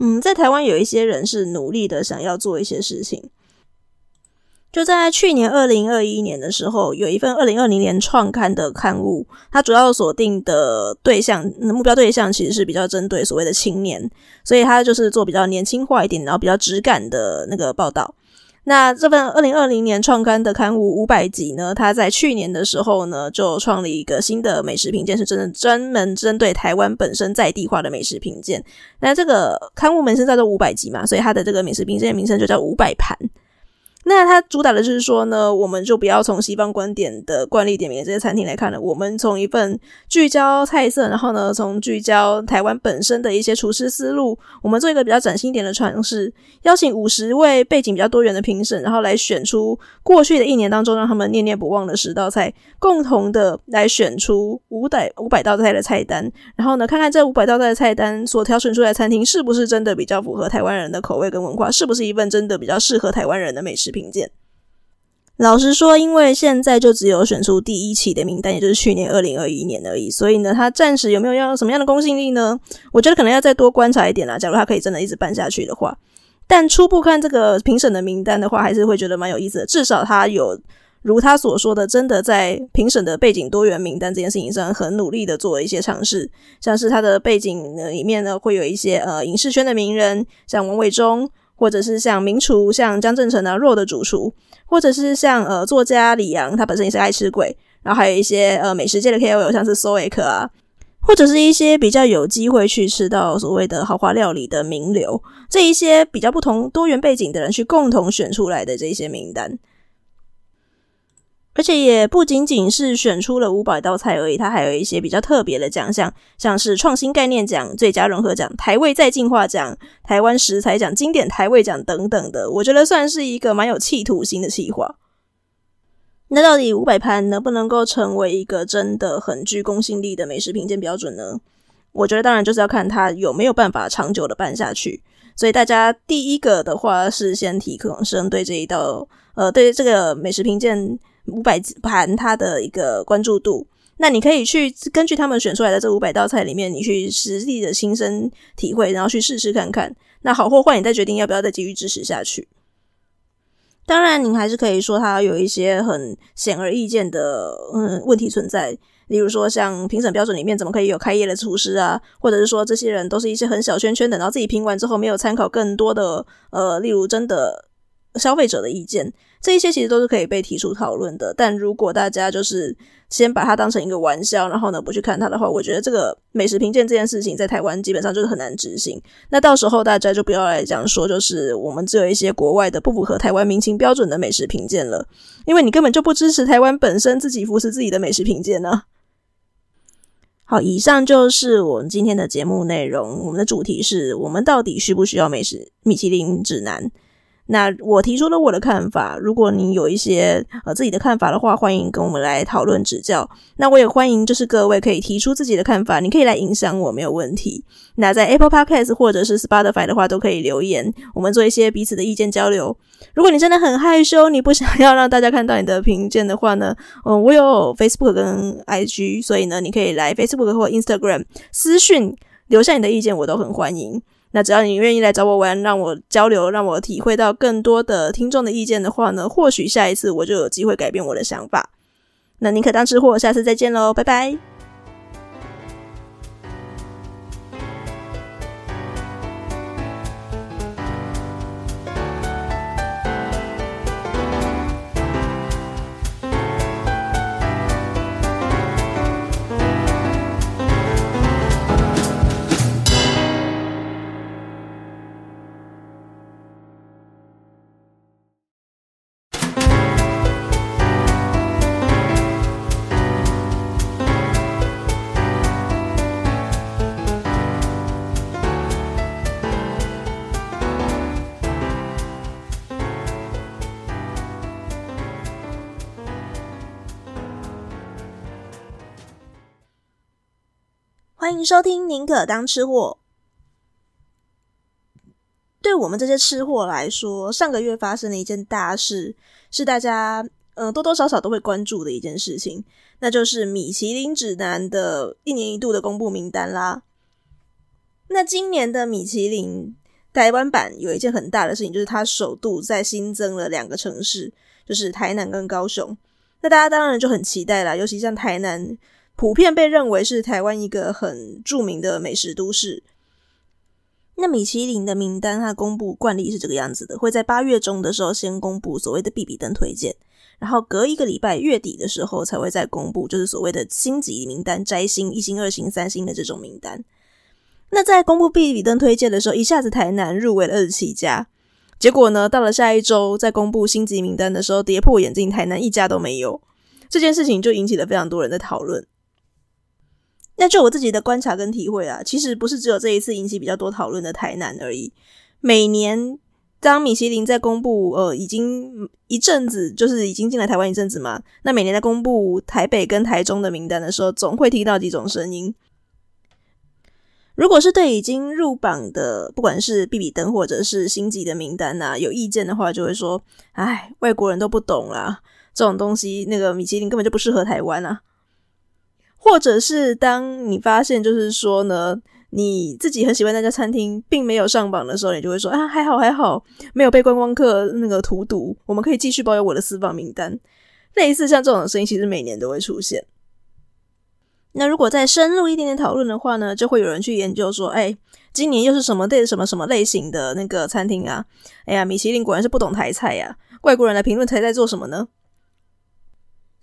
嗯，在台湾有一些人是努力的想要做一些事情。就在去年二零二一年的时候，有一份二零二零年创刊的刊物，它主要锁定的对象，目标对象其实是比较针对所谓的青年，所以它就是做比较年轻化一点，然后比较质感的那个报道。那这份二零二零年创刊的刊物五百集呢，它在去年的时候呢，就创立一个新的美食评鉴，是真的专门针对台湾本身在地化的美食评鉴。那这个刊物名称叫做五百集嘛，所以它的这个美食评鉴名称就叫五百盘。那它主打的就是说呢，我们就不要从西方观点的惯例点名的这些餐厅来看了，我们从一份聚焦菜色，然后呢，从聚焦台湾本身的一些厨师思路，我们做一个比较崭新一点的尝试，邀请五十位背景比较多元的评审，然后来选出过去的一年当中让他们念念不忘的十道菜，共同的来选出五百五百道菜的菜单，然后呢，看看这五百道菜的菜单所挑选出来的餐厅是不是真的比较符合台湾人的口味跟文化，是不是一份真的比较适合台湾人的美食评鉴。老实说，因为现在就只有选出第一期的名单，也就是去年二零二一年而已，所以呢，他暂时有没有要什么样的公信力呢？我觉得可能要再多观察一点啦。假如他可以真的一直办下去的话，但初步看这个评审的名单的话，还是会觉得蛮有意思的。至少他有如他所说的，真的在评审的背景多元名单这件事情上很努力的做了一些尝试，像是他的背景呢里面呢会有一些呃影视圈的名人，像王伟忠。或者是像名厨，像江正成的，肉的主厨，或者是像呃作家李阳，他本身也是爱吃鬼，然后还有一些呃美食界的 KOL，像是 Soek 啊，或者是一些比较有机会去吃到所谓的豪华料理的名流，这一些比较不同多元背景的人去共同选出来的这一些名单。而且也不仅仅是选出了五百道菜而已，它还有一些比较特别的奖项，像是创新概念奖、最佳融合奖、台味再进化奖、台湾食材奖、经典台味奖等等的。我觉得算是一个蛮有企图心的企划。那到底五百盘能不能够成为一个真的很具公信力的美食评鉴标准呢？我觉得当然就是要看它有没有办法长久的办下去。所以大家第一个的话是先提可能针对这一道，呃，对这个美食评鉴。五百盘它的一个关注度。那你可以去根据他们选出来的这五百道菜里面，你去实际的亲身体会，然后去试试看看。那好或坏，你再决定要不要再继续支持下去。当然，您还是可以说它有一些很显而易见的嗯问题存在，例如说像评审标准里面怎么可以有开业的厨师啊，或者是说这些人都是一些很小圈圈的，然后自己评完之后没有参考更多的呃，例如真的消费者的意见。这一些其实都是可以被提出讨论的，但如果大家就是先把它当成一个玩笑，然后呢不去看它的话，我觉得这个美食评鉴这件事情在台湾基本上就是很难执行。那到时候大家就不要来讲说，就是我们只有一些国外的不符合台湾民情标准的美食评鉴了，因为你根本就不支持台湾本身自己扶持自己的美食评鉴呢。好，以上就是我们今天的节目内容。我们的主题是我们到底需不需要美食米其林指南？那我提出了我的看法，如果你有一些呃自己的看法的话，欢迎跟我们来讨论指教。那我也欢迎就是各位可以提出自己的看法，你可以来影响我，没有问题。那在 Apple Podcast 或者是 Spotify 的话，都可以留言，我们做一些彼此的意见交流。如果你真的很害羞，你不想要让大家看到你的评鉴的话呢，嗯，我有 Facebook 跟 IG，所以呢，你可以来 Facebook 或 Instagram 私讯留下你的意见，我都很欢迎。那只要你愿意来找我玩，让我交流，让我体会到更多的听众的意见的话呢，或许下一次我就有机会改变我的想法。那宁可当吃货，下次再见喽，拜拜。欢迎收听《宁可当吃货》。对我们这些吃货来说，上个月发生了一件大事，是大家呃多多少少都会关注的一件事情，那就是米其林指南的一年一度的公布名单啦。那今年的米其林台湾版有一件很大的事情，就是它首度在新增了两个城市，就是台南跟高雄。那大家当然就很期待啦，尤其像台南。普遍被认为是台湾一个很著名的美食都市。那米其林的名单，它公布惯例是这个样子的：会在八月中的时候先公布所谓的必比登推荐，然后隔一个礼拜月底的时候才会再公布，就是所谓的星级名单，摘星一星、二星、三星的这种名单。那在公布必比登推荐的时候，一下子台南入围了二十七家，结果呢，到了下一周在公布星级名单的时候，跌破眼镜，台南一家都没有。这件事情就引起了非常多人的讨论。那就我自己的观察跟体会啊，其实不是只有这一次引起比较多讨论的台南而已。每年当米其林在公布，呃，已经一阵子，就是已经进来台湾一阵子嘛。那每年在公布台北跟台中的名单的时候，总会听到几种声音。如果是对已经入榜的，不管是比比登或者是星级的名单啊，有意见的话，就会说：“哎，外国人都不懂啦，这种东西，那个米其林根本就不适合台湾啊。”或者是当你发现，就是说呢，你自己很喜欢那家餐厅，并没有上榜的时候，你就会说啊，还好还好，没有被观光客那个荼毒，我们可以继续保有我的私房名单。类似像这种声音，其实每年都会出现。那如果再深入一点点讨论的话呢，就会有人去研究说，哎，今年又是什么类什么什么类型的那个餐厅啊？哎呀，米其林果然是不懂台菜呀，外国人来评论台在做什么呢？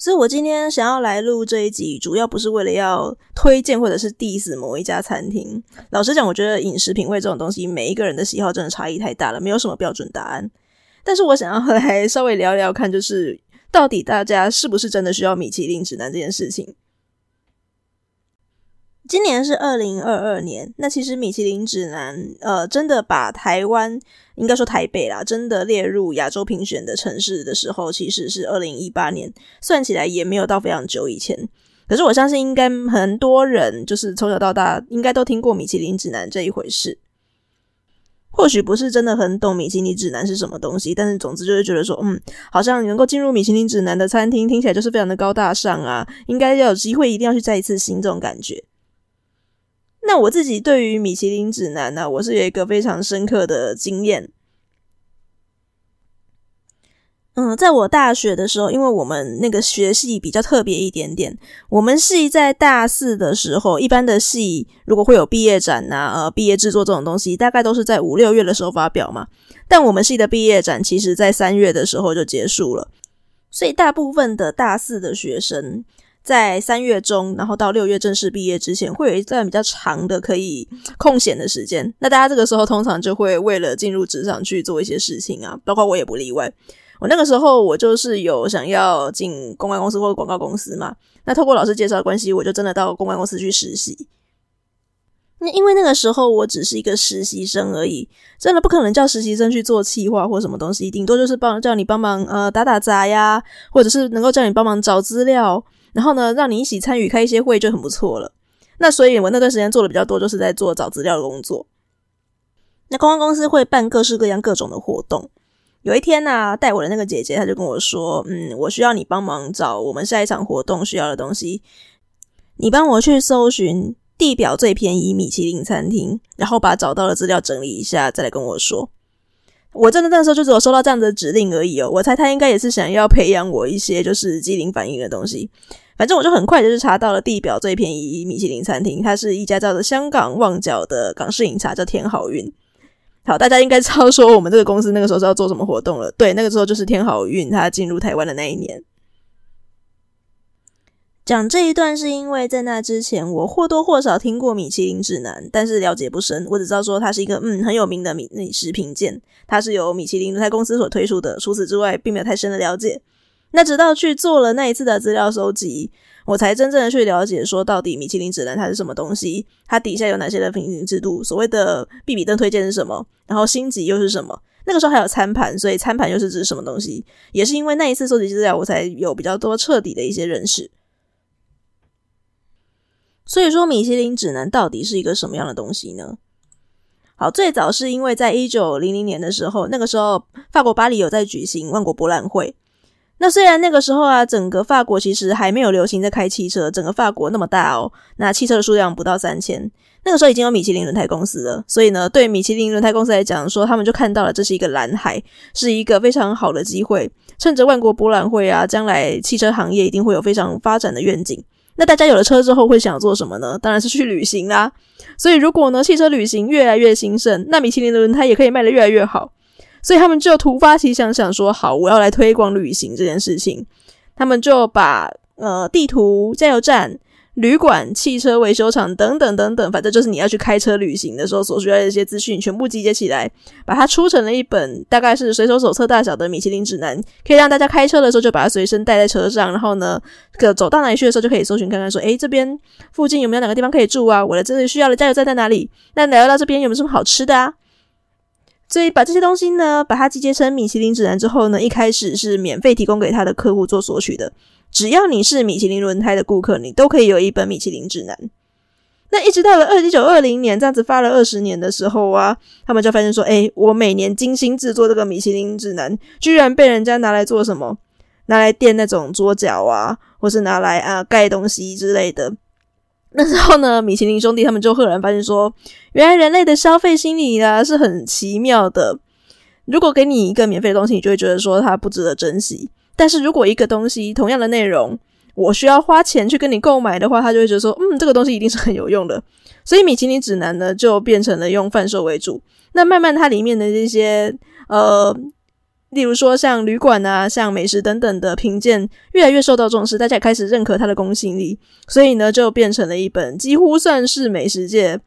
所以我今天想要来录这一集，主要不是为了要推荐或者是 diss 某一家餐厅。老实讲，我觉得饮食品味这种东西，每一个人的喜好真的差异太大了，没有什么标准答案。但是我想要来 稍微聊聊看，就是到底大家是不是真的需要米其林指南这件事情。今年是二零二二年，那其实米其林指南，呃，真的把台湾，应该说台北啦，真的列入亚洲评选的城市的时候，其实是二零一八年，算起来也没有到非常久以前。可是我相信，应该很多人就是从小到大，应该都听过米其林指南这一回事。或许不是真的很懂米其林指南是什么东西，但是总之就是觉得说，嗯，好像能够进入米其林指南的餐厅，听起来就是非常的高大上啊，应该要有机会，一定要去再一次行这种感觉。那我自己对于米其林指南呢、我是有一个非常深刻的经验。嗯，在我大学的时候，因为我们那个学系比较特别一点点，我们系在大四的时候，一般的系如果会有毕业展呐、呃，毕业制作这种东西，大概都是在五六月的时候发表嘛。但我们系的毕业展，其实在三月的时候就结束了，所以大部分的大四的学生在三月中，然后到六月正式毕业之前，会有一段比较长的可以空闲的时间。那大家这个时候通常就会为了进入职场去做一些事情啊，包括我也不例外。我那个时候，我就是有想要进公关公司或者广告公司嘛。那透过老师介绍的关系，我就真的到公关公司去实习。那因为那个时候我只是一个实习生而已，真的不可能叫实习生去做企划或什么东西，顶多就是帮叫你帮忙呃打打杂呀，或者是能够叫你帮忙找资料，然后呢让你一起参与开一些会就很不错了。那所以我那段时间做的比较多，就是在做找资料的工作。那公关公司会办各式各样各种的活动。有一天呢、带我的那个姐姐，她就跟我说：“嗯，我需要你帮忙找我们下一场活动需要的东西。你帮我去搜寻地表最便宜米其林餐厅，然后把找到的资料整理一下，再来跟我说。”我真的那时候就只有收到这样的指令而已哦。我猜他应该也是想要培养我一些就是机灵反应的东西。反正我就很快就是查到了地表最便宜米其林餐厅，它是一家叫做香港旺角的港式饮茶，叫天好运。好，大家应该知道说我们这个公司那个时候是要做什么活动了。对，那个时候就是天好运它进入台湾的那一年。讲这一段是因为在那之前我或多或少听过米其林指南，但是了解不深。我只知道说它是一个嗯很有名的米美食评鉴，它是由米其林轮胎公司所推出的。除此之外，并没有太深的了解。那直到去做了那一次的资料收集。我才真正的去了解，说到底米其林指南它是什么东西，它底下有哪些的评级制度，所谓的必比登推荐是什么，然后星级又是什么？那个时候还有餐盘，所以餐盘又是指什么东西？也是因为那一次收集资料，我才有比较多彻底的一些认识。所以说，米其林指南到底是一个什么样的东西呢？好，最早是因为在一九零零年的时候，那个时候法国巴黎有在举行万国博览会。那虽然那个时候啊，整个法国其实还没有流行在开汽车，整个法国那么大哦，那汽车的数量不到三千。那个时候已经有米其林轮胎公司了，所以呢，对米其林轮胎公司来讲，说他们就看到了这是一个蓝海，是一个非常好的机会。趁着万国博览会啊，将来汽车行业一定会有非常发展的愿景。那大家有了车之后会想做什么呢？当然是去旅行啦。所以如果呢，汽车旅行越来越兴盛，那米其林的轮胎也可以卖得越来越好。所以他们就突发奇想，想说好，我要来推广旅行这件事情。他们就把呃地图、加油站、旅馆、汽车维修厂等等等等，反正就是你要去开车旅行的时候所需要的一些资讯，全部集结起来，把它出成了一本大概是随手手册大小的米其林指南，可以让大家开车的时候就把它随身带在车上，然后呢，可走到哪里去的时候就可以搜寻看看，说，诶，这边附近有没有哪个地方可以住啊？我的这里需要的加油站在哪里？那来到这边有没有什么好吃的啊？所以把这些东西呢，把它集结成米其林指南之后呢，一开始是免费提供给他的客户做索取的。只要你是米其林轮胎的顾客，你都可以有一本米其林指南。那一直到了二一九二零年，这样子发了二十年的时候啊，他们就发现说，诶，我每年精心制作这个米其林指南，居然被人家拿来做什么？拿来垫那种桌脚啊，或是拿来啊盖东西之类的。那时候呢，米其林兄弟他们就赫然发现说，原来人类的消费心理啊是很奇妙的。如果给你一个免费的东西，你就会觉得说它不值得珍惜；但是如果一个东西同样的内容，我需要花钱去跟你购买的话，他就会觉得说，嗯，这个东西一定是很有用的。所以米其林指南呢，就变成了用贩售为主。那慢慢它里面的这些呃。例如说，像旅馆啊，像美食等等的评鉴越来越受到重视，大家也开始认可它的公信力，所以呢，就变成了一本几乎算是美食界，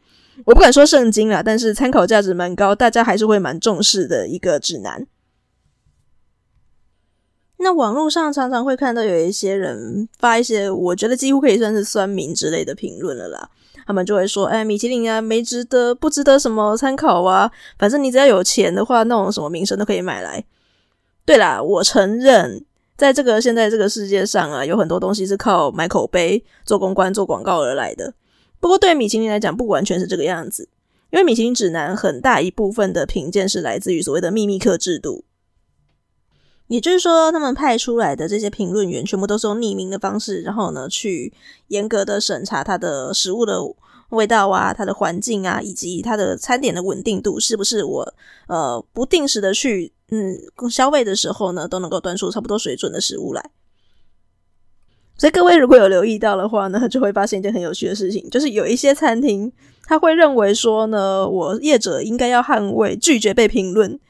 我不敢说圣经啦，但是参考价值蛮高，大家还是会蛮重视的一个指南。那网络上常常会看到有一些人发一些，我觉得几乎可以算是酸民之类的评论了啦，他们就会说：“哎，米其林啊，没值得，不值得什么参考啊，反正你只要有钱的话，那种什么名声都可以买来。”对啦，我承认，在这个现在这个世界上啊，有很多东西是靠买口碑、做公关、做广告而来的。不过，对米其林来讲，不完全是这个样子。因为米其林指南很大一部分的评鉴是来自于所谓的秘密客制度，也就是说，他们派出来的这些评论员全部都是用匿名的方式，然后呢，去严格的审查它的食物的味道啊，它的环境啊，以及它的餐点的稳定度，是不是我呃不定时的去嗯消费的时候呢，都能够端出差不多水准的食物来。所以各位如果有留意到的话呢，就会发现一件很有趣的事情，就是有一些餐厅。他会认为说呢，我业者应该要捍卫拒绝被评论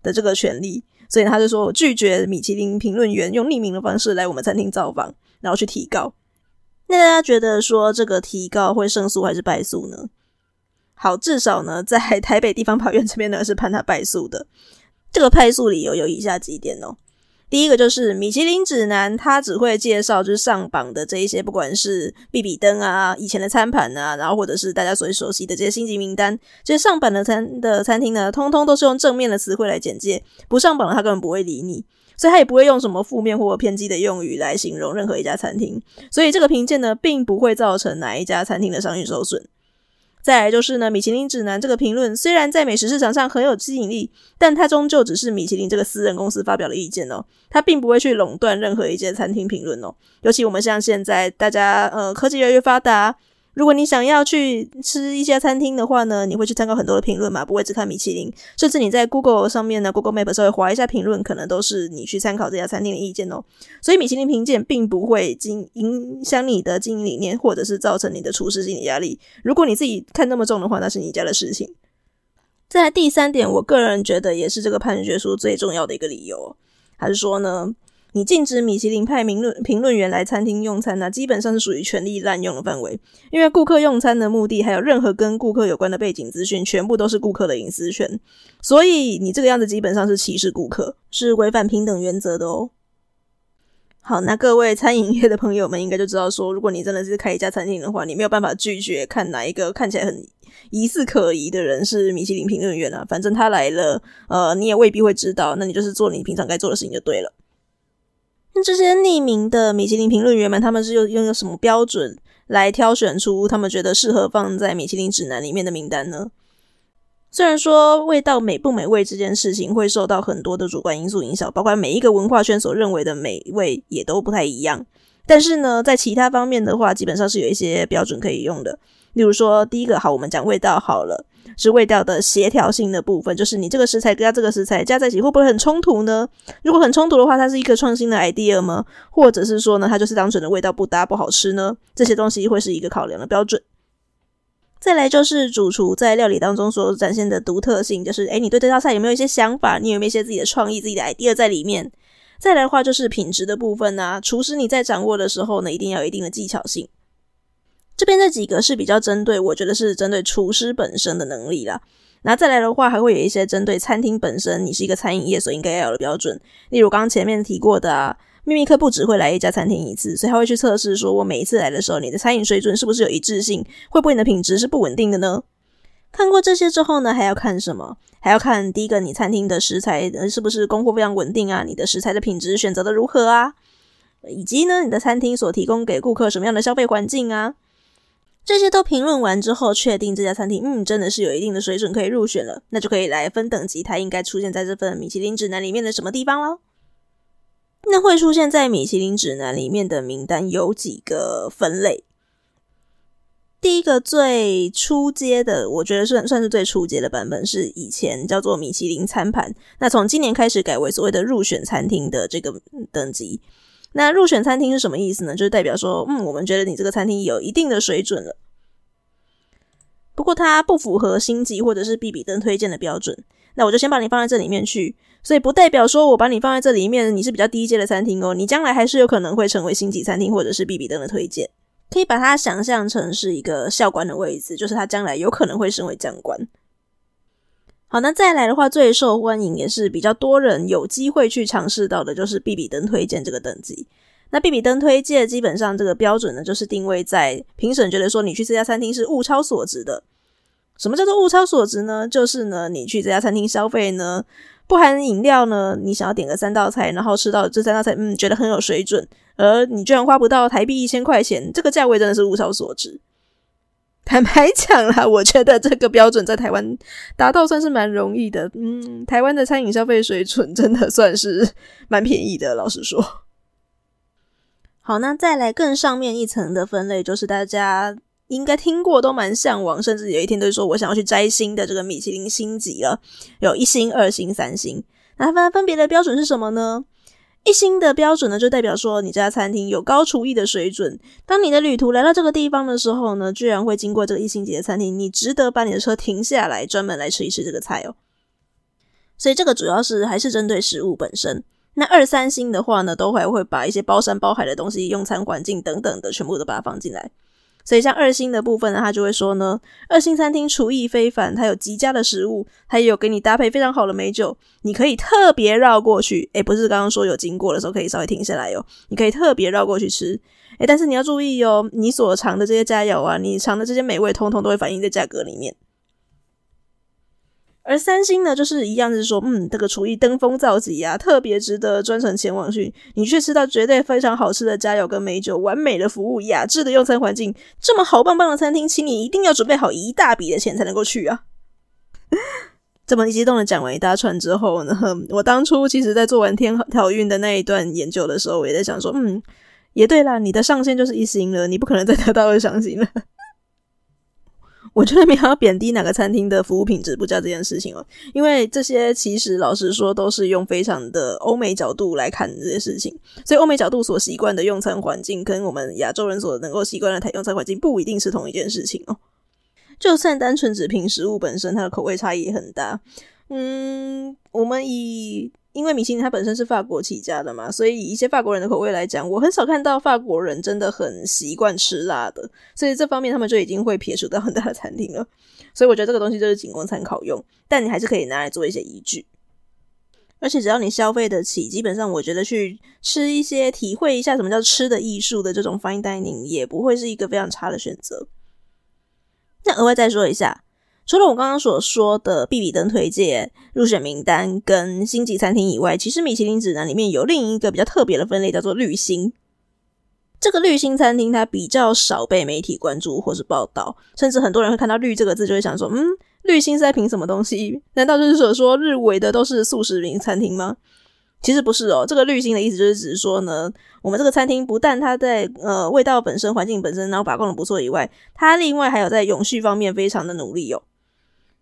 的这个权利，所以他就说我拒绝米其林评论员用匿名的方式来我们餐厅造访，然后去提告。那大家觉得说这个提告会胜诉还是败诉呢？好，至少呢，在台北地方法院这边呢是判他败诉的。这个败诉理由有以下几点哦。第一个就是米其林指南，它只会介绍就是上榜的这一些，不管是必比登啊、以前的餐盘啊，然后或者是大家所熟悉的这些星级名单，这些上榜的餐的餐厅呢，通通都是用正面的词汇来简介，不上榜的他根本不会理你，所以他也不会用什么负面或偏激的用语来形容任何一家餐厅，所以这个评鉴呢，并不会造成哪一家餐厅的商誉受损。再来就是呢，米其林指南这个评论虽然在美食市场上很有吸引力，但它终究只是米其林这个私人公司发表的意见哦，它并不会去垄断任何一间餐厅评论哦。尤其我们像现在大家呃科技越来越发达。如果你想要去吃一家餐厅的话呢，你会去参考很多的评论嘛，不会只看米其林，甚至你在 Google 上面呢，Google Map 稍微划一下评论，可能都是你去参考这家餐厅的意见哦。所以米其林评鉴并不会经影响你的经营理念，或者是造成你的厨师心理压力。如果你自己看那么重的话，那是你家的事情。再来第三点，我个人觉得也是这个判决书最重要的一个理由，还是说呢，你禁止米其林派评论评论员来餐厅用餐呢，基本上是属于权力滥用的范围。因为顾客用餐的目的，还有任何跟顾客有关的背景资讯，全部都是顾客的隐私权。所以你这个样子基本上是歧视顾客，是违反平等原则的哦。好，那各位餐饮业的朋友们应该就知道说，如果你真的是开一家餐厅的话，你没有办法拒绝看哪一个看起来很疑似可疑的人是米其林评论员啊。反正他来了，呃，你也未必会知道，那你就是做你平常该做的事情就对了。这些匿名的米其林评论员们，他们是用用什么标准来挑选出他们觉得适合放在米其林指南里面的名单呢？虽然说味道美不美味这件事情会受到很多的主观因素影响，包括每一个文化圈所认为的美味也都不太一样，但是呢，在其他方面的话，基本上是有一些标准可以用的。例如说，第一个好，我们讲味道好了。是味道的协调性的部分，就是你这个食材跟这个食材加在一起会不会很冲突呢？如果很冲突的话，它是一个创新的 idea 吗？或者是说呢，它就是单纯的味道不搭不好吃呢？这些东西会是一个考量的标准。再来就是主厨在料理当中所展现的独特性，就是诶，你对这道菜有没有一些想法？你有没有一些自己的创意、自己的 idea 在里面？再来的话就是品质的部分啊，厨师你在掌握的时候呢，一定要有一定的技巧性。这边这几个是比较针对，我觉得是针对厨师本身的能力啦。那再来的话，还会有一些针对餐厅本身，你是一个餐饮业所应该要有的标准。例如刚刚前面提过的啊，秘密客不只会来一家餐厅一次，所以他会去测试，说我每一次来的时候，你的餐饮水准是不是有一致性，会不会你的品质是不稳定的呢？看过这些之后呢，还要看什么？还要看第一个，你餐厅的食材是不是供货非常稳定啊？你的食材的品质选择的如何啊？以及呢，你的餐厅所提供给顾客什么样的消费环境啊？这些都评论完之后，确定这家餐厅，嗯，真的是有一定的水准可以入选了，那就可以来分等级，它应该出现在这份米其林指南里面的什么地方喽？那会出现在米其林指南里面的名单有几个分类？第一个最初阶的，我觉得算算是最初阶的版本，是以前叫做米其林餐盘，那从今年开始改为所谓的入选餐厅的这个等级。那入选餐厅是什么意思呢？就是代表说，嗯，我们觉得你这个餐厅有一定的水准了。不过它不符合星级或者是必比登推荐的标准，那我就先把你放在这里面去。所以不代表说我把你放在这里面，你是比较低阶的餐厅哦。你将来还是有可能会成为星级餐厅或者是必比登的推荐。可以把它想象成是一个校官的位置，就是他将来有可能会升为将官。好，那再来的话，最受欢迎也是比较多人有机会去尝试到的，就是必比登推荐这个等级。那必比登推荐基本上这个标准呢，就是定位在评审觉得说你去这家餐厅是物超所值的。什么叫做物超所值呢？就是呢，你去这家餐厅消费呢，不含饮料呢，你想要点个三道菜，然后吃到这三道菜，嗯，觉得很有水准，而你居然花不到台币一千块钱，这个价位真的是物超所值。坦白讲啦，我觉得这个标准在台湾达到算是蛮容易的。嗯，台湾的餐饮消费水准真的算是蛮便宜的，老实说。好，那再来更上面一层的分类，就是大家应该听过，都蛮向往，甚至有一天都说我想要去摘星的这个米其林星级了，有一星、二星、三星。那它分别的标准是什么呢？一星的标准呢，就代表说你这家餐厅有高厨艺的水准。当你的旅途来到这个地方的时候呢，居然会经过这个一星级的餐厅，你值得把你的车停下来，专门来吃一吃这个菜哦。所以这个主要是还是针对食物本身。那二三星的话呢，都还会把一些包山包海的东西、用餐环境等等的，全部都把它放进来。所以像二星的部分呢，他就会说呢，二星餐厅厨艺非凡，它有极佳的食物，它也有给你搭配非常好的美酒，你可以特别绕过去，诶，不是刚刚说有经过的时候可以稍微停下来哟，你可以特别绕过去吃，诶，但是你要注意哦，你所尝的这些佳肴啊，你尝的这些美味，通通都会反映在价格里面。而三星呢，就是一样，是说，嗯，这个厨艺登峰造极啊，特别值得专程前往去。你去吃到绝对非常好吃的佳肴跟美酒，完美的服务，雅致的用餐环境，这么好棒棒的餐厅，请你一定要准备好一大笔的钱才能够去啊！这么一激动的讲完一大串之后呢，我当初其实在做完天条运的那一段研究的时候，我也在想说，嗯，也对啦，你的上限就是一星了，你不可能再得到二上星了。我觉得没有要贬低哪个餐厅的服务品质不叫这件事情哦，因为这些其实老实说都是用非常的欧美角度来看这些事情，所以欧美角度所习惯的用餐环境跟我们亚洲人所能够习惯的台用餐环境不一定是同一件事情哦。就算单纯只凭食物本身，它的口味差异也很大。嗯，我们以。因为米其林它本身是法国起家的嘛，所以以一些法国人的口味来讲，我很少看到法国人真的很习惯吃辣的，所以这方面他们就已经会撇除到很大的餐厅了。所以我觉得这个东西就是仅供参考用，但你还是可以拿来做一些依据。而且只要你消费得起，基本上我觉得去吃一些体会一下什么叫吃的艺术的这种 fine dining 也不会是一个非常差的选择。那额外再说一下。除了我刚刚所说的必比登推荐入选名单跟星级餐厅以外，其实米其林指南里面有另一个比较特别的分类，叫做绿星。这个绿星餐厅它比较少被媒体关注或是报道，甚至很多人会看到“绿”这个字就会想说：“嗯，绿星是在评什么东西？难道就是说说日围的都是素食型餐厅吗？”其实不是哦，这个绿星的意思就是指说呢，我们这个餐厅不但它在呃味道本身、环境本身，然后把控的不错以外，它另外还有在永续方面非常的努力哦。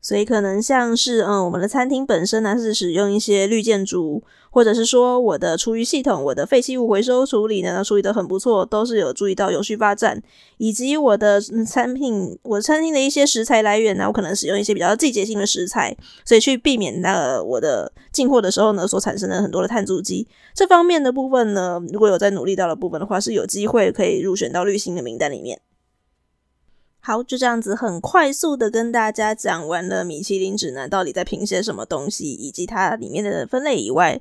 所以可能像是，嗯，我们的餐厅本身呢是使用一些绿建筑，或者是说我的厨余系统、我的废弃物回收处理呢处理的很不错，都是有注意到永续发展，以及我的产品、我餐厅的一些食材来源呢，我可能使用一些比较季节性的食材，所以去避免那我的进货的时候呢所产生的很多的碳足迹。这方面的部分呢，如果有在努力到的部分的话，是有机会可以入选到绿星的名单里面。好，就这样子很快速的跟大家讲完了米其林指南到底在评些什么东西，以及它里面的分类以外，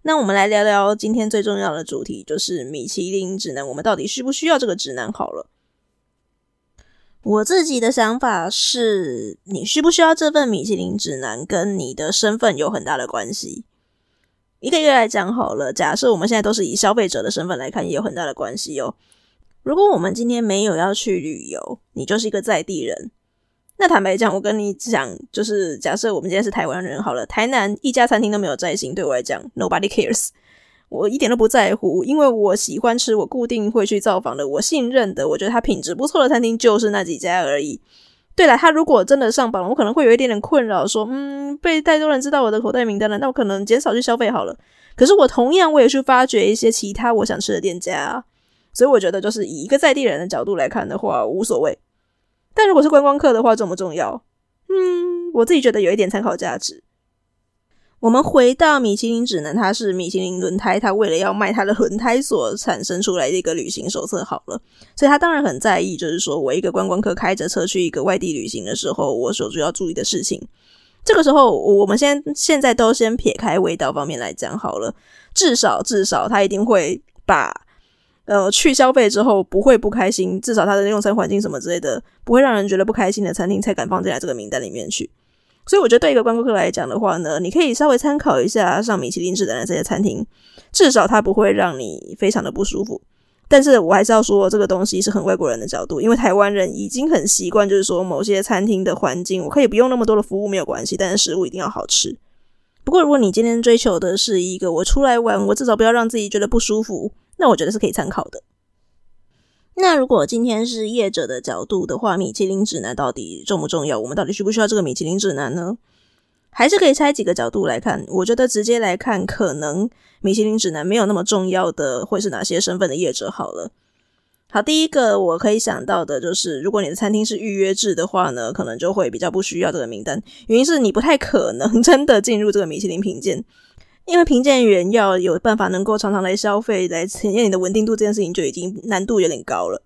那我们来聊聊今天最重要的主题，就是米其林指南，我们到底需不需要这个指南？好了，我自己的想法是，你需不需要这份米其林指南，跟你的身份有很大的关系。一个月来讲好了，假设我们现在都是以消费者的身份来看，也有很大的关系哦。如果我们今天没有要去旅游，你就是一个在地人。那坦白讲，我跟你讲，就是假设我们今天是台湾人好了，台南一家餐厅都没有摘星，对我来讲，nobody cares，我一点都不在乎，因为我喜欢吃，我固定会去造访的，我信任的，我觉得它品质不错的餐厅就是那几家而已。对了，他如果真的上榜，我可能会有一点点困扰，说，嗯，被太多人知道我的口袋名单了，那我可能减少去消费好了。可是我同样，我也去发掘一些其他我想吃的店家。所以我觉得，就是以一个在地人的角度来看的话，无所谓。但如果是观光客的话，重不重要？嗯，我自己觉得有一点参考价值。我们回到米其林指南，它是米其林轮胎，它为了要卖它的轮胎所产生出来的一个旅行手册。好了，所以他当然很在意，就是说我一个观光客开着车去一个外地旅行的时候，我所需要注意的事情。这个时候，我们先现在都先撇开味道方面来讲好了，至少至少他一定会把。呃，去消费之后不会不开心，至少它的用餐环境什么之类的，不会让人觉得不开心的餐厅才敢放进来这个名单里面去。所以我觉得对一个观光客来讲的话呢，你可以稍微参考一下上米其林指南的这些餐厅，至少它不会让你非常的不舒服。但是我还是要说，这个东西是很外国人的角度，因为台湾人已经很习惯，就是说某些餐厅的环境，我可以不用那么多的服务没有关系，但是食物一定要好吃。不过如果你今天追求的是一个我出来玩，我至少不要让自己觉得不舒服，那我觉得是可以参考的。那如果今天是业者的角度的话，米其林指南到底重不重要？我们到底需不需要这个米其林指南呢？还是可以拆几个角度来看。我觉得直接来看，可能米其林指南没有那么重要的会是哪些身份的业者好了。好，第一个我可以想到的就是，如果你的餐厅是预约制的话呢，可能就会比较不需要这个名单。原因是你不太可能 真的进入这个米其林品鉴，因为评鉴员要有办法能够常常来消费来检验你的稳定度，这件事情就已经难度有点高了。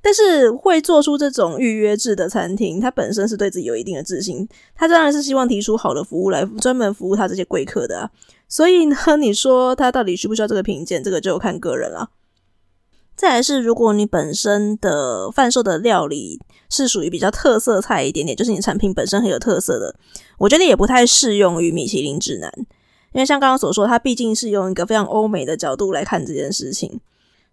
但是会做出这种预约制的餐厅，它本身是对自己有一定的自信，他当然是希望提出好的服务来专门服务他这些贵客的啊。所以呢，你说他到底需不需要这个评鉴，这个就看个人了。再来是，如果你本身的贩售的料理是属于比较特色菜一点点，就是你产品本身很有特色的，我觉得也不太适用于米其林指南，因为像刚刚所说，它毕竟是用一个非常欧美的角度来看这件事情。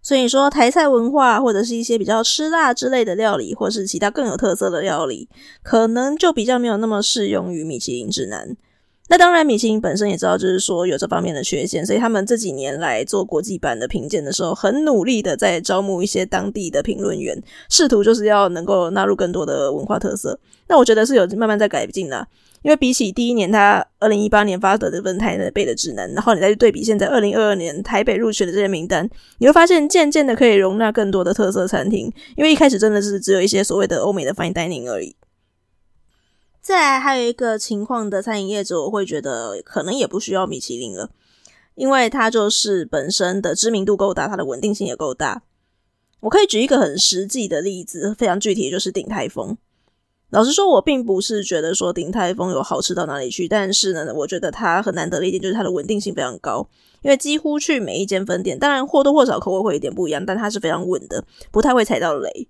所以说，台菜文化或者是一些比较吃辣之类的料理，或是其他更有特色的料理，可能就比较没有那么适用于米其林指南。那当然，米其林本身也知道，就是说有这方面的缺陷，所以他们这几年来做国际版的评鉴的时候，很努力的在招募一些当地的评论员，试图就是要能够纳入更多的文化特色。那我觉得是有慢慢在改进的。因为比起第一年他二零一八年发的这份台北的指南，然后你再去对比现在二零二二年台北入选的这些名单，你会发现渐渐的可以容纳更多的特色餐厅。因为一开始真的是只有一些所谓的欧美的 fine dining 而已。再来还有一个情况的餐饮业者，我会觉得可能也不需要米其林了，因为它就是本身的知名度够大，它的稳定性也够大。我可以举一个很实际的例子，非常具体，就是鼎泰丰。老实说，我并不是觉得说鼎泰丰有好吃到哪里去，但是呢，我觉得它很难得的一点就是它的稳定性非常高，因为几乎去每一间分店，当然或多或少口味会有点不一样，但它是非常稳的，不太会踩到雷。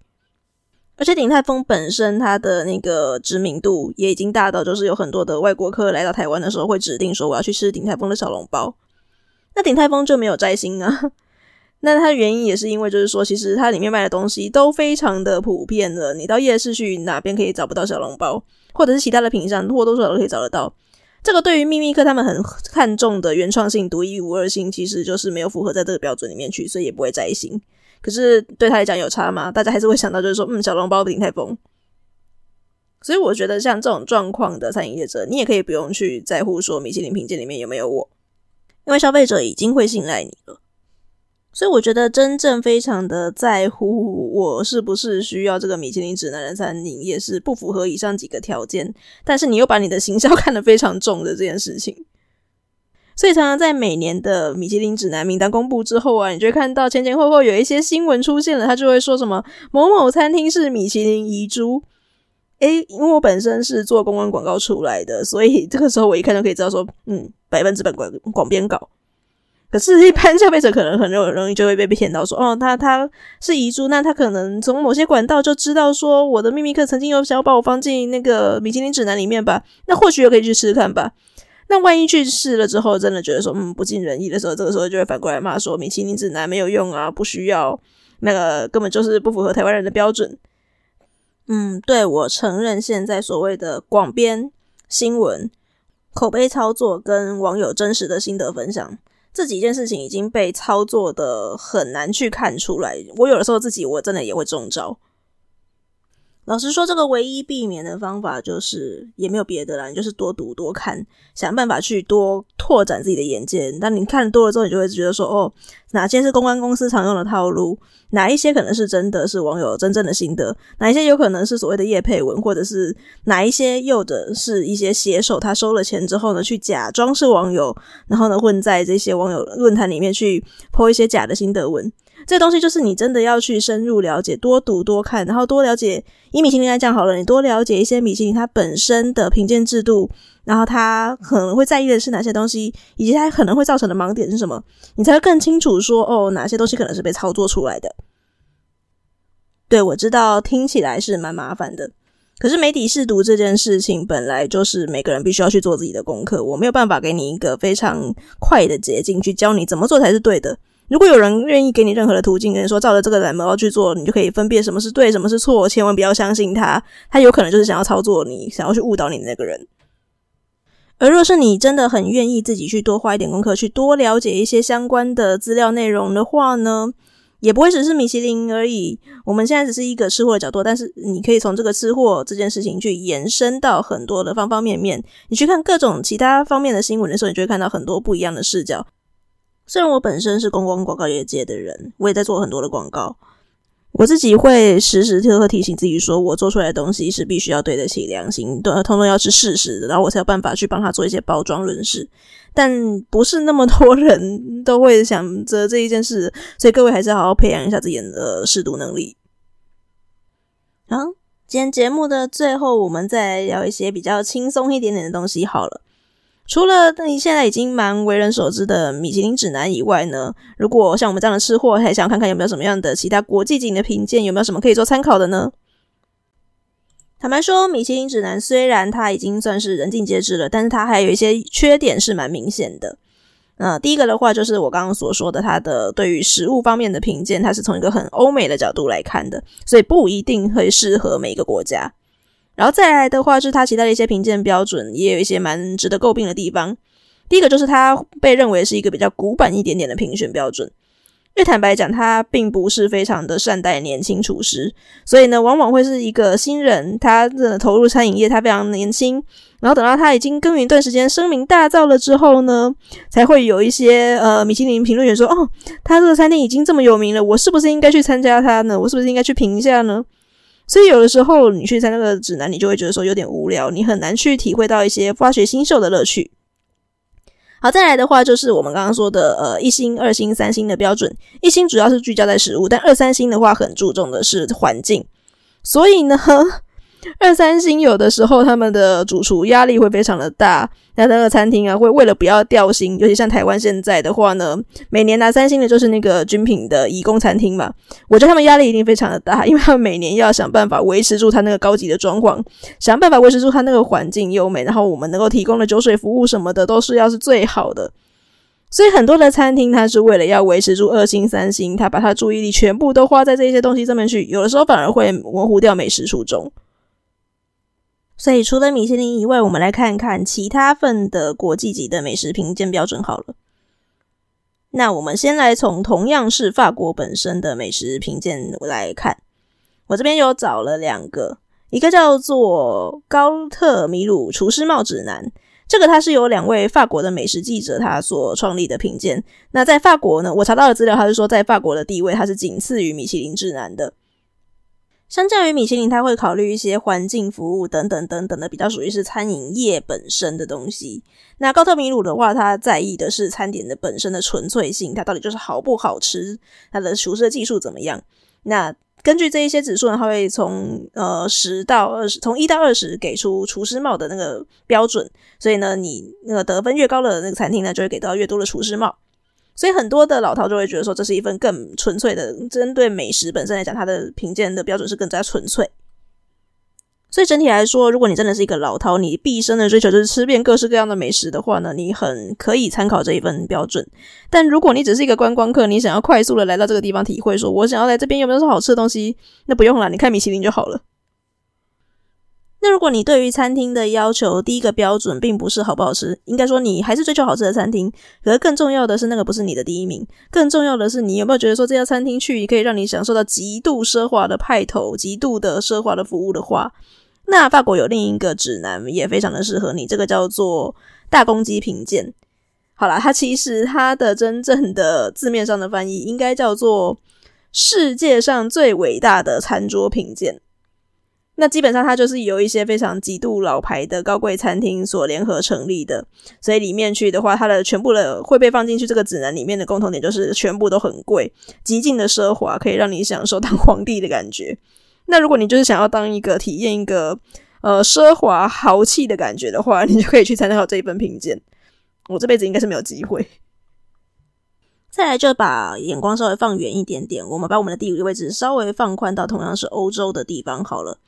而且鼎泰丰本身它的那个知名度也已经大到，就是有很多的外国客来到台湾的时候会指定说我要去吃鼎泰丰的小笼包，那鼎泰丰就没有摘星啊。那它的原因也是因为，就是说，其实它里面卖的东西都非常的普遍的。你到夜市去哪边可以找不到小笼包，或者是其他的品项，或多或少都可以找得到。这个对于秘密客他们很看重的原创性、独一无二性，其实就是没有符合在这个标准里面去，所以也不会摘星。可是对他来讲有差吗？大家还是会想到就是说，嗯，小笼包鼎泰丰。所以我觉得像这种状况的餐饮业者，你也可以不用去在乎说米其林评鉴里面有没有我，因为消费者已经会信赖你了。所以我觉得真正非常的在乎我是不是需要这个米其林指南的餐饮，也是不符合以上几个条件，但是你又把你的行销看得非常重的这件事情。所以常常在每年的米其林指南名单公布之后啊，你就会看到前前后后有一些新闻出现了，他就会说什么某某餐厅是米其林遗珠。诶，因为我本身是做公关广告出来的，所以这个时候我一看就可以知道说，嗯，百分之百广广编稿。可是，一般消费者可能很容易就会被骗到说，哦，他他是遗珠，那他可能从某些管道就知道说，我的秘密客曾经有想要把我放进那个米其林指南里面吧，那或许也可以去试试看吧。那万一去试了之后，真的觉得说，嗯，不尽人意的时候，这个时候就会反过来骂说，米其林指南没有用啊，不需要，那个根本就是不符合台湾人的标准。嗯，对，我承认，现在所谓的广编新闻、口碑操作跟网友真实的心得分享。这几件事情已经被操作的很难去看出来，我有的时候自己我真的也会中招。老实说，这个唯一避免的方法就是也没有别的啦，你就是多读多看，想办法去多拓展自己的眼界。当你看多了之后，你就会觉得说，哦，哪些是公关公司常用的套路，哪一些可能是真的是网友真正的心得，哪一些有可能是所谓的业配文，或者是哪一些又的是一些写手，他收了钱之后呢，去假装是网友，然后呢混在这些网友论坛里面去泼一些假的心得文。这东西就是你真的要去深入了解，多读多看，然后多了解。以米其林来讲好了，你多了解一些米其林它本身的评鉴制度，然后它可能会在意的是哪些东西，以及它可能会造成的盲点是什么，你才会更清楚说哦，哪些东西可能是被操作出来的。对，我知道听起来是蛮麻烦的，可是媒体试读这件事情本来就是每个人必须要去做自己的功课，我没有办法给你一个非常快的捷径去教你怎么做才是对的。如果有人愿意给你任何的途径，跟你说照着这个蓝猫去做，你就可以分辨什么是对，什么是错，千万不要相信他，他有可能就是想要操作你，想要去误导你的那个人。而若是你真的很愿意自己去多花一点功课，去多了解一些相关的资料内容的话呢，也不会只是米其林而已。我们现在只是一个吃货的角度，但是你可以从这个吃货这件事情去延伸到很多的方方面面。你去看各种其他方面的新闻的时候，你就会看到很多不一样的视角。虽然我本身是公关广告业界的人，我也在做很多的广告，我自己会时时刻刻提醒自己说，我做出来的东西是必须要对得起良心，都通通要是事实的，然后我才有办法去帮他做一些包装论事。但不是那么多人都会想着这一件事，所以各位还是好好培养一下自己的试读能力。好，今天节目的最后，我们再聊一些比较轻松一点点的东西好了。除了你现在已经蛮为人所知的米其林指南以外呢，如果像我们这样的吃货，还想看看有没有什么样的其他国际级的评鉴，有没有什么可以做参考的呢？坦白说，米其林指南虽然它已经算是人尽皆知了，但是它还有一些缺点是蛮明显的。呃，第一个的话就是我刚刚所说的，它的对于食物方面的评鉴，它是从一个很欧美的角度来看的，所以不一定会适合每一个国家。然后再来的话，是它其他的一些评鉴标准也有一些蛮值得诟病的地方。第一个就是它被认为是一个比较古板一点点的评选标准，因为坦白讲，它并不是非常的善待年轻厨师，所以呢，往往会是一个新人，他的投入餐饮业，他非常年轻，然后等到他已经耕耘一段时间，声名大噪了之后呢，才会有一些呃米其林评论员说，哦，他这个餐厅已经这么有名了，我是不是应该去参加他呢？我是不是应该去评一下呢？所以有的时候你去参加那个指南，你就会觉得说有点无聊，你很难去体会到一些发掘新秀的乐趣。好，再来的话就是我们刚刚说的呃一星、二星、三星的标准。一星主要是聚焦在食物，但二三星的话很注重的是环境。所以呢。二三星有的时候他们的主厨压力会非常的大，那那个餐厅啊会为了不要掉星，尤其像台湾现在的话呢，每年拿三星的就是那个军品的颐宫餐厅嘛，我觉得他们压力一定非常的大，因为他们每年要想办法维持住他那个高级的装潢，想办法维持住他那个环境优美，然后我们能够提供的酒水服务什么的都是要是最好的，所以很多的餐厅它是为了要维持住二星三星，他把他注意力全部都花在这些东西上面去，有的时候反而会模糊掉美食初衷。所以，除了米其林以外，我们来看看其他份的国际级的美食评鉴标准好了。那我们先来从同样是法国本身的美食评鉴来看，我这边有找了两个，一个叫做高特米鲁厨师帽指南，这个它是由两位法国的美食记者他所创立的评鉴。那在法国呢，我查到的资料，他是说在法国的地位，它是仅次于米其林指南的。相较于米其林，他会考虑一些环境、服务等等等等的，比较属于是餐饮业本身的东西。那高特米鲁的话，他在意的是餐点的本身的纯粹性，它到底就是好不好吃，它的厨师的技术怎么样。那根据这一些指数呢，他会从呃十到二十，从一到二十给出厨师帽的那个标准。所以呢，你那个得分越高的那个餐厅呢，就会给到越多的厨师帽。所以很多的老饕就会觉得说，这是一份更纯粹的，针对美食本身来讲，它的评鉴的标准是更加纯粹。所以整体来说，如果你真的是一个老饕，你毕生的追求就是吃遍各式各样的美食的话呢，你很可以参考这一份标准。但如果你只是一个观光客，你想要快速的来到这个地方体会，说我想要来这边有没有什么好吃的东西，那不用了，你看米其林就好了。那如果你对于餐厅的要求，第一个标准并不是好不好吃，应该说你还是追求好吃的餐厅。可是更重要的是，那个不是你的第一名，更重要的是你有没有觉得说这家餐厅去可以让你享受到极度奢华的派头、极度的奢华的服务的话，那法国有另一个指南也非常的适合你，这个叫做大公鸡评鉴。好啦，它其实它的真正的字面上的翻译应该叫做世界上最伟大的餐桌评鉴。那基本上它就是由一些非常极度老牌的高贵餐厅所联合成立的，所以里面去的话，它的全部的会被放进去这个指南里面的共同点就是全部都很贵，极尽的奢华，可以让你享受当 皇帝的感觉。那如果你就是想要当一个体验一个呃奢华豪气的感觉的话，你就可以去参考这一份评鉴。我这辈子应该是没有机会。再来就把眼光稍微放远一点点，我们把我们的地理位置稍微放宽到同样是欧洲的地方好了。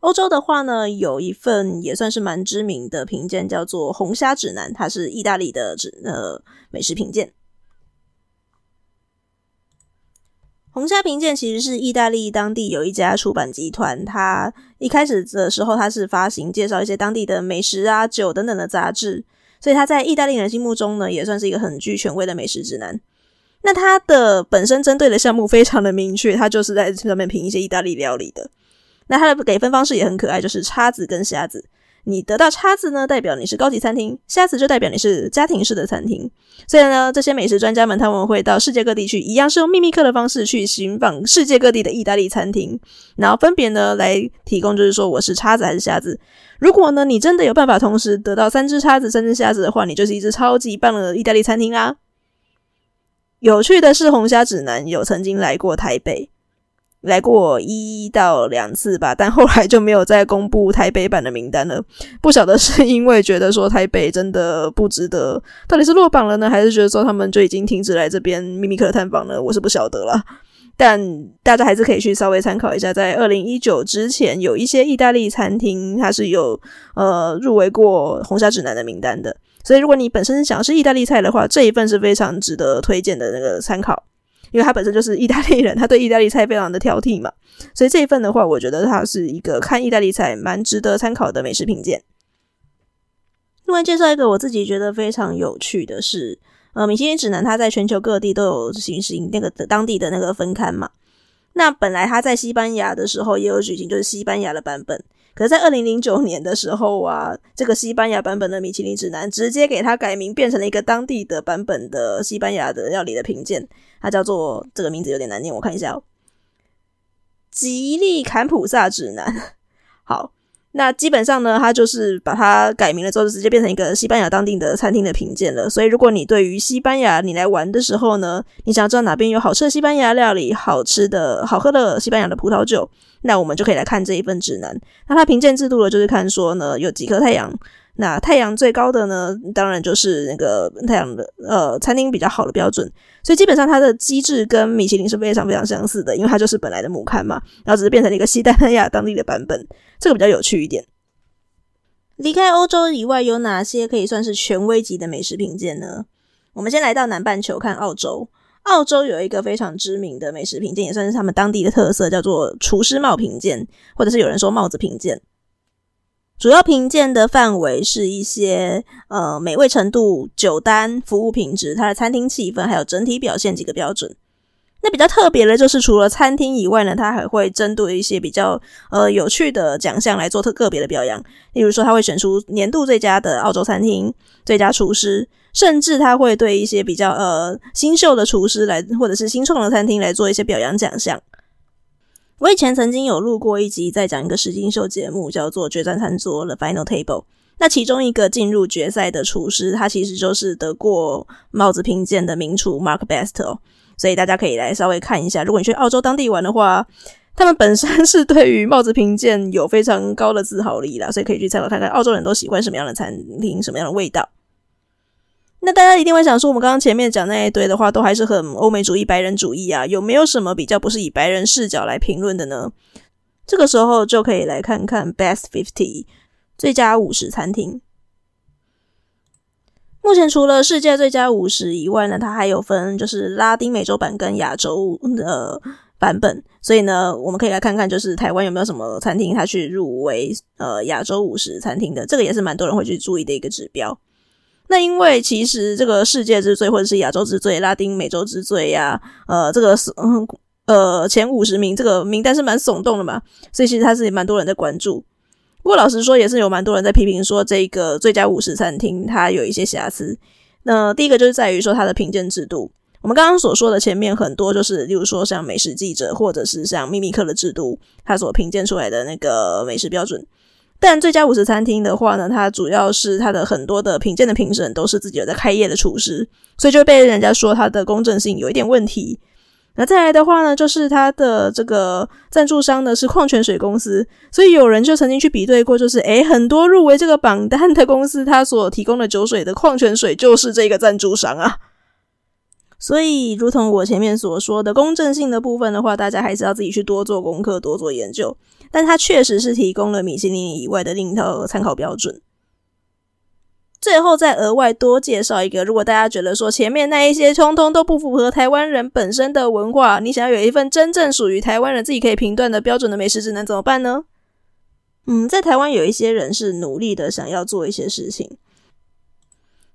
欧洲的话呢，有一份也算是蛮知名的评鉴，叫做红虾指南，它是意大利的指呃美食评鉴。红虾评鉴其实是意大利当地有一家出版集团，它一开始的时候它是发行介绍一些当地的美食啊、酒等等的杂志，所以它在意大利人心目中呢，也算是一个很具权威的美食指南。那它的本身针对的项目非常的明确，它就是在上面评一些意大利料理的。那它的给分方式也很可爱，就是叉子跟虾子。你得到叉子呢，代表你是高级餐厅；虾子就代表你是家庭式的餐厅。所以呢，这些美食专家们他们会到世界各地去，一样是用秘密客的方式去寻访世界各地的意大利餐厅，然后分别呢来提供，就是说我是叉子还是虾子。如果呢你真的有办法同时得到三只叉子、三只虾子的话，你就是一只超级棒的意大利餐厅啦。有趣的是，红虾指南有曾经来过台北。来过一到两次吧，但后来就没有再公布台北版的名单了。不晓得是因为觉得说台北真的不值得，到底是落榜了呢，还是觉得说他们就已经停止来这边秘密客探访了？我是不晓得啦。但大家还是可以去稍微参考一下，在二零一九之前，有一些意大利餐厅它是有呃入围过红沙指南的名单的。所以如果你本身想吃意大利菜的话，这一份是非常值得推荐的那个参考。因为他本身就是意大利人，他对意大利菜非常的挑剔嘛，所以这一份的话，我觉得它是一个看意大利菜蛮值得参考的美食品鉴。另外介绍一个我自己觉得非常有趣的是，呃，米其林指南它在全球各地都有行行那个当地的那个分刊嘛。那本来他在西班牙的时候也有举行，就是西班牙的版本。可是，在二零零九年的时候啊，这个西班牙版本的米其林指南直接给它改名，变成了一个当地的版本的西班牙的料理的评鉴。它叫做这个名字有点难念，我看一下哦，吉利坎普萨指南。好。那基本上呢，它就是把它改名了之后，就直接变成一个西班牙当地的餐厅的评鉴了。所以，如果你对于西班牙你来玩的时候呢，你想要知道哪边有好吃的西班牙料理、好吃的好喝的西班牙的葡萄酒，那我们就可以来看这一份指南。那它评鉴制度呢，就是看说呢，有几颗太阳。那太阳最高的呢，当然就是那个太阳的呃餐厅比较好的标准，所以基本上它的机制跟米其林是非常非常相似的，因为它就是本来的母刊嘛，然后只是变成了一个西班牙当地的版本，这个比较有趣一点。离开欧洲以外，有哪些可以算是权威级的美食品鉴呢？我们先来到南半球看澳洲，澳洲有一个非常知名的美食评鉴，也算是他们当地的特色，叫做厨师帽评鉴，或者是有人说帽子评鉴。主要评鉴的范围是一些呃美味程度、酒单、服务品质、它的餐厅气氛，还有整体表现几个标准。那比较特别的就是，除了餐厅以外呢，它还会针对一些比较呃有趣的奖项来做特个别的表扬。例如说，他会选出年度最佳的澳洲餐厅、最佳厨师，甚至他会对一些比较呃新秀的厨师来，或者是新创的餐厅来做一些表扬奖项。我以前曾经有录过一集，在讲一个实境秀节目，叫做《决战餐桌》的 Final Table。那其中一个进入决赛的厨师，他其实就是得过帽子评鉴的名厨 Mark Best 哦。所以大家可以来稍微看一下，如果你去澳洲当地玩的话，他们本身是对于帽子评鉴有非常高的自豪力啦，所以可以去参考看看澳洲人都喜欢什么样的餐厅，什么样的味道。那大家一定会想说，我们刚刚前面讲那一堆的话，都还是很欧美主义、白人主义啊，有没有什么比较不是以白人视角来评论的呢？这个时候就可以来看看 Best Fifty 最佳五十餐厅。目前除了世界最佳五十以外呢，它还有分就是拉丁美洲版跟亚洲的版本，所以呢，我们可以来看看就是台湾有没有什么餐厅它去入围呃亚洲五十餐厅的，这个也是蛮多人会去注意的一个指标。那因为其实这个世界之最或者是亚洲之最、拉丁美洲之最呀，呃，这个是嗯 呃前五十名这个名单是蛮耸动的嘛，所以其实它是蛮多人在关注。不过老实说，也是有蛮多人在批评说这个最佳五十餐厅它有一些瑕疵。那第一个就是在于说它的评鉴制度，我们刚刚所说的前面很多就是，例如说像美食记者或者是像秘密客的制度，它所评鉴出来的那个美食标准。但最佳五十餐厅的话呢，它主要是它的很多的品鉴的评审都是自己有在开业的厨师，所以就被人家说它的公正性有一点问题。那再来的话呢，就是它的这个赞助商呢是矿泉水公司，所以有人就曾经去比对过，就是诶，很多入围这个榜单的公司，它所提供的酒水的矿泉水就是这个赞助商啊。所以，如同我前面所说的公正性的部分的话，大家还是要自己去多做功课，多做研究。但它确实是提供了米其林以外的另一套参考标准。最后再额外多介绍一个，如果大家觉得说前面那一些通通都不符合台湾人本身的文化，你想要有一份真正属于台湾人自己可以评断的标准的美食指南怎么办呢？嗯，在台湾有一些人是努力的想要做一些事情。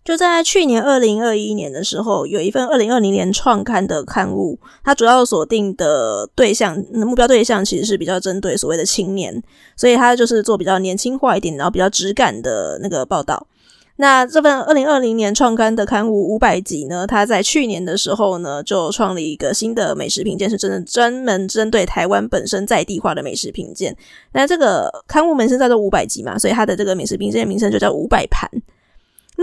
就在去年二零二一年的时候，有一份二零二零年创刊的刊物，它主要锁定的对象，目标对象其实是比较针对所谓的青年，所以它就是做比较年轻化一点，然后比较质感的那个报道。那这份二零二零年创刊的刊物五百集呢，它在去年的时候呢，就创立一个新的美食评鉴，是真的专门针对台湾本身在地化的美食评鉴。那这个刊物名称叫做五百集嘛，所以它的这个美食评鉴名称就叫五百盘。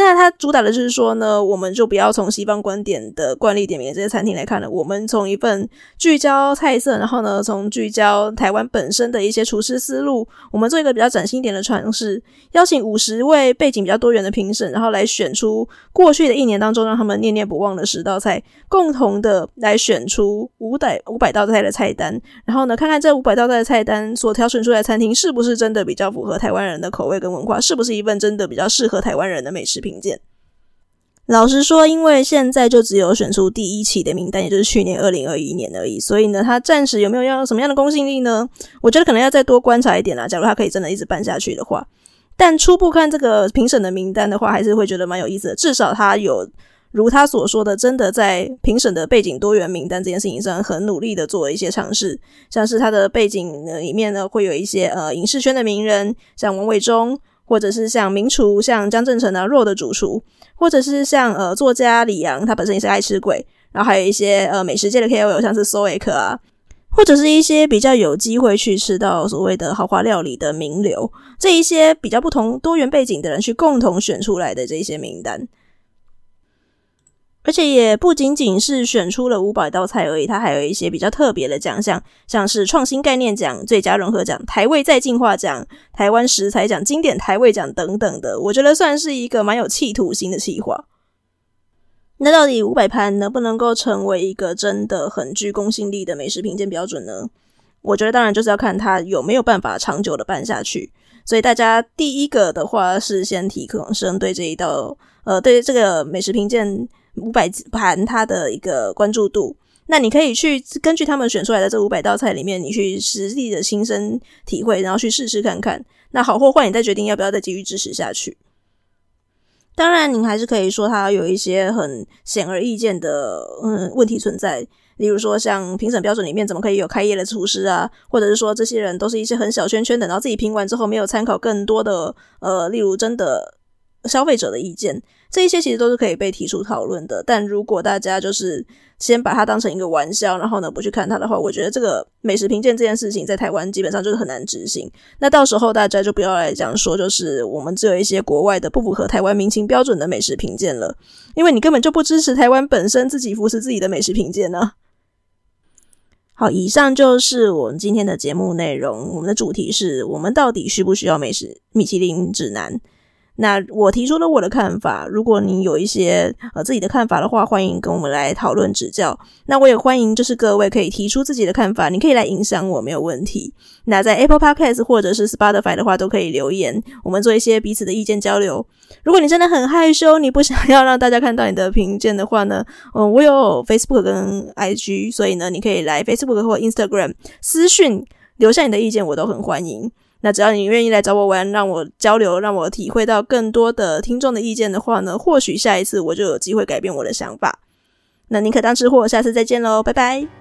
那它主打的就是说呢，我们就不要从西方观点的惯例点名这些餐厅来看了，我们从一份聚焦菜色，然后呢，从聚焦台湾本身的一些厨师思路，我们做一个比较崭新一点的尝试，邀请五十位背景比较多元的评审，然后来选出过去的一年当中让他们念念不忘的十道菜，共同的来选出五百五百道菜的菜单，然后呢，看看这五百道菜的菜单所挑选出来的餐厅是不是真的比较符合台湾人的口味跟文化，是不是一份真的比较适合台湾人的美食品。评鉴，老实说，因为现在就只有选出第一期的名单，也就是去年二零二一年而已，所以呢，他暂时有没有要什么样的公信力呢？我觉得可能要再多观察一点啦。假如他可以真的一直办下去的话，但初步看这个评审的名单的话，还是会觉得蛮有意思的。至少他有如他所说的，真的在评审的背景多元名单这件事情上很努力的做了一些尝试，像是他的背景里面呢，会有一些呃影视圈的名人，像王伟忠。或者是像名厨，像江正成的，弱的主厨，或者是像呃作家李阳，他本身也是爱吃鬼，然后还有一些呃美食界的 KOL，像是 Soek 啊，或者是一些比较有机会去吃到所谓的豪华料理的名流，这一些比较不同多元背景的人去共同选出来的这些名单。而且也不仅仅是选出了五百道菜而已，它还有一些比较特别的奖项，像是创新概念奖、最佳融合奖、台味再进化奖、台湾食材奖、经典台味奖等等的。我觉得算是一个蛮有企图心的企划。那到底五百盘能不能够成为一个真的很具公信力的美食评鉴标准呢？我觉得当然就是要看它有没有办法长久的办下去。所以大家第一个的话是先提可生对这一道，呃，对这个美食评鉴。五百盘它的一个关注度，那你可以去根据他们选出来的这五百道菜里面，你去实际的亲身体会，然后去试试看看，那好或坏，你再决定要不要再继续支持下去。当然，您还是可以说它有一些很显而易见的嗯问题存在，例如说像评审标准里面怎么可以有开业的厨师啊，或者是说这些人都是一些很小圈圈的，然后自己评完之后没有参考更多的呃，例如真的。消费者的意见，这一些其实都是可以被提出讨论的。但如果大家就是先把它当成一个玩笑，然后呢不去看它的话，我觉得这个美食评鉴这件事情在台湾基本上就是很难执行。那到时候大家就不要来讲说，就是我们只有一些国外的不符合台湾民情标准的美食评鉴了，因为你根本就不支持台湾本身自己扶持自己的美食评鉴呢。好，以上就是我们今天的节目内容。我们的主题是我们到底需不需要美食米其林指南？那我提出了我的看法，如果你有一些呃自己的看法的话，欢迎跟我们来讨论指教。那我也欢迎就是各位可以提出自己的看法，你可以来影响我没有问题。那在 Apple Podcast 或者是 Spotify 的话，都可以留言，我们做一些彼此的意见交流。如果你真的很害羞，你不想要让大家看到你的评鉴的话呢，嗯，我有 Facebook 跟 IG，所以呢，你可以来 Facebook 或 Instagram 私讯留下你的意见，我都很欢迎。那只要你愿意来找我玩，让我交流，让我体会到更多的听众的意见的话呢，或许下一次我就有机会改变我的想法。那宁可当吃货，下次再见喽，拜拜。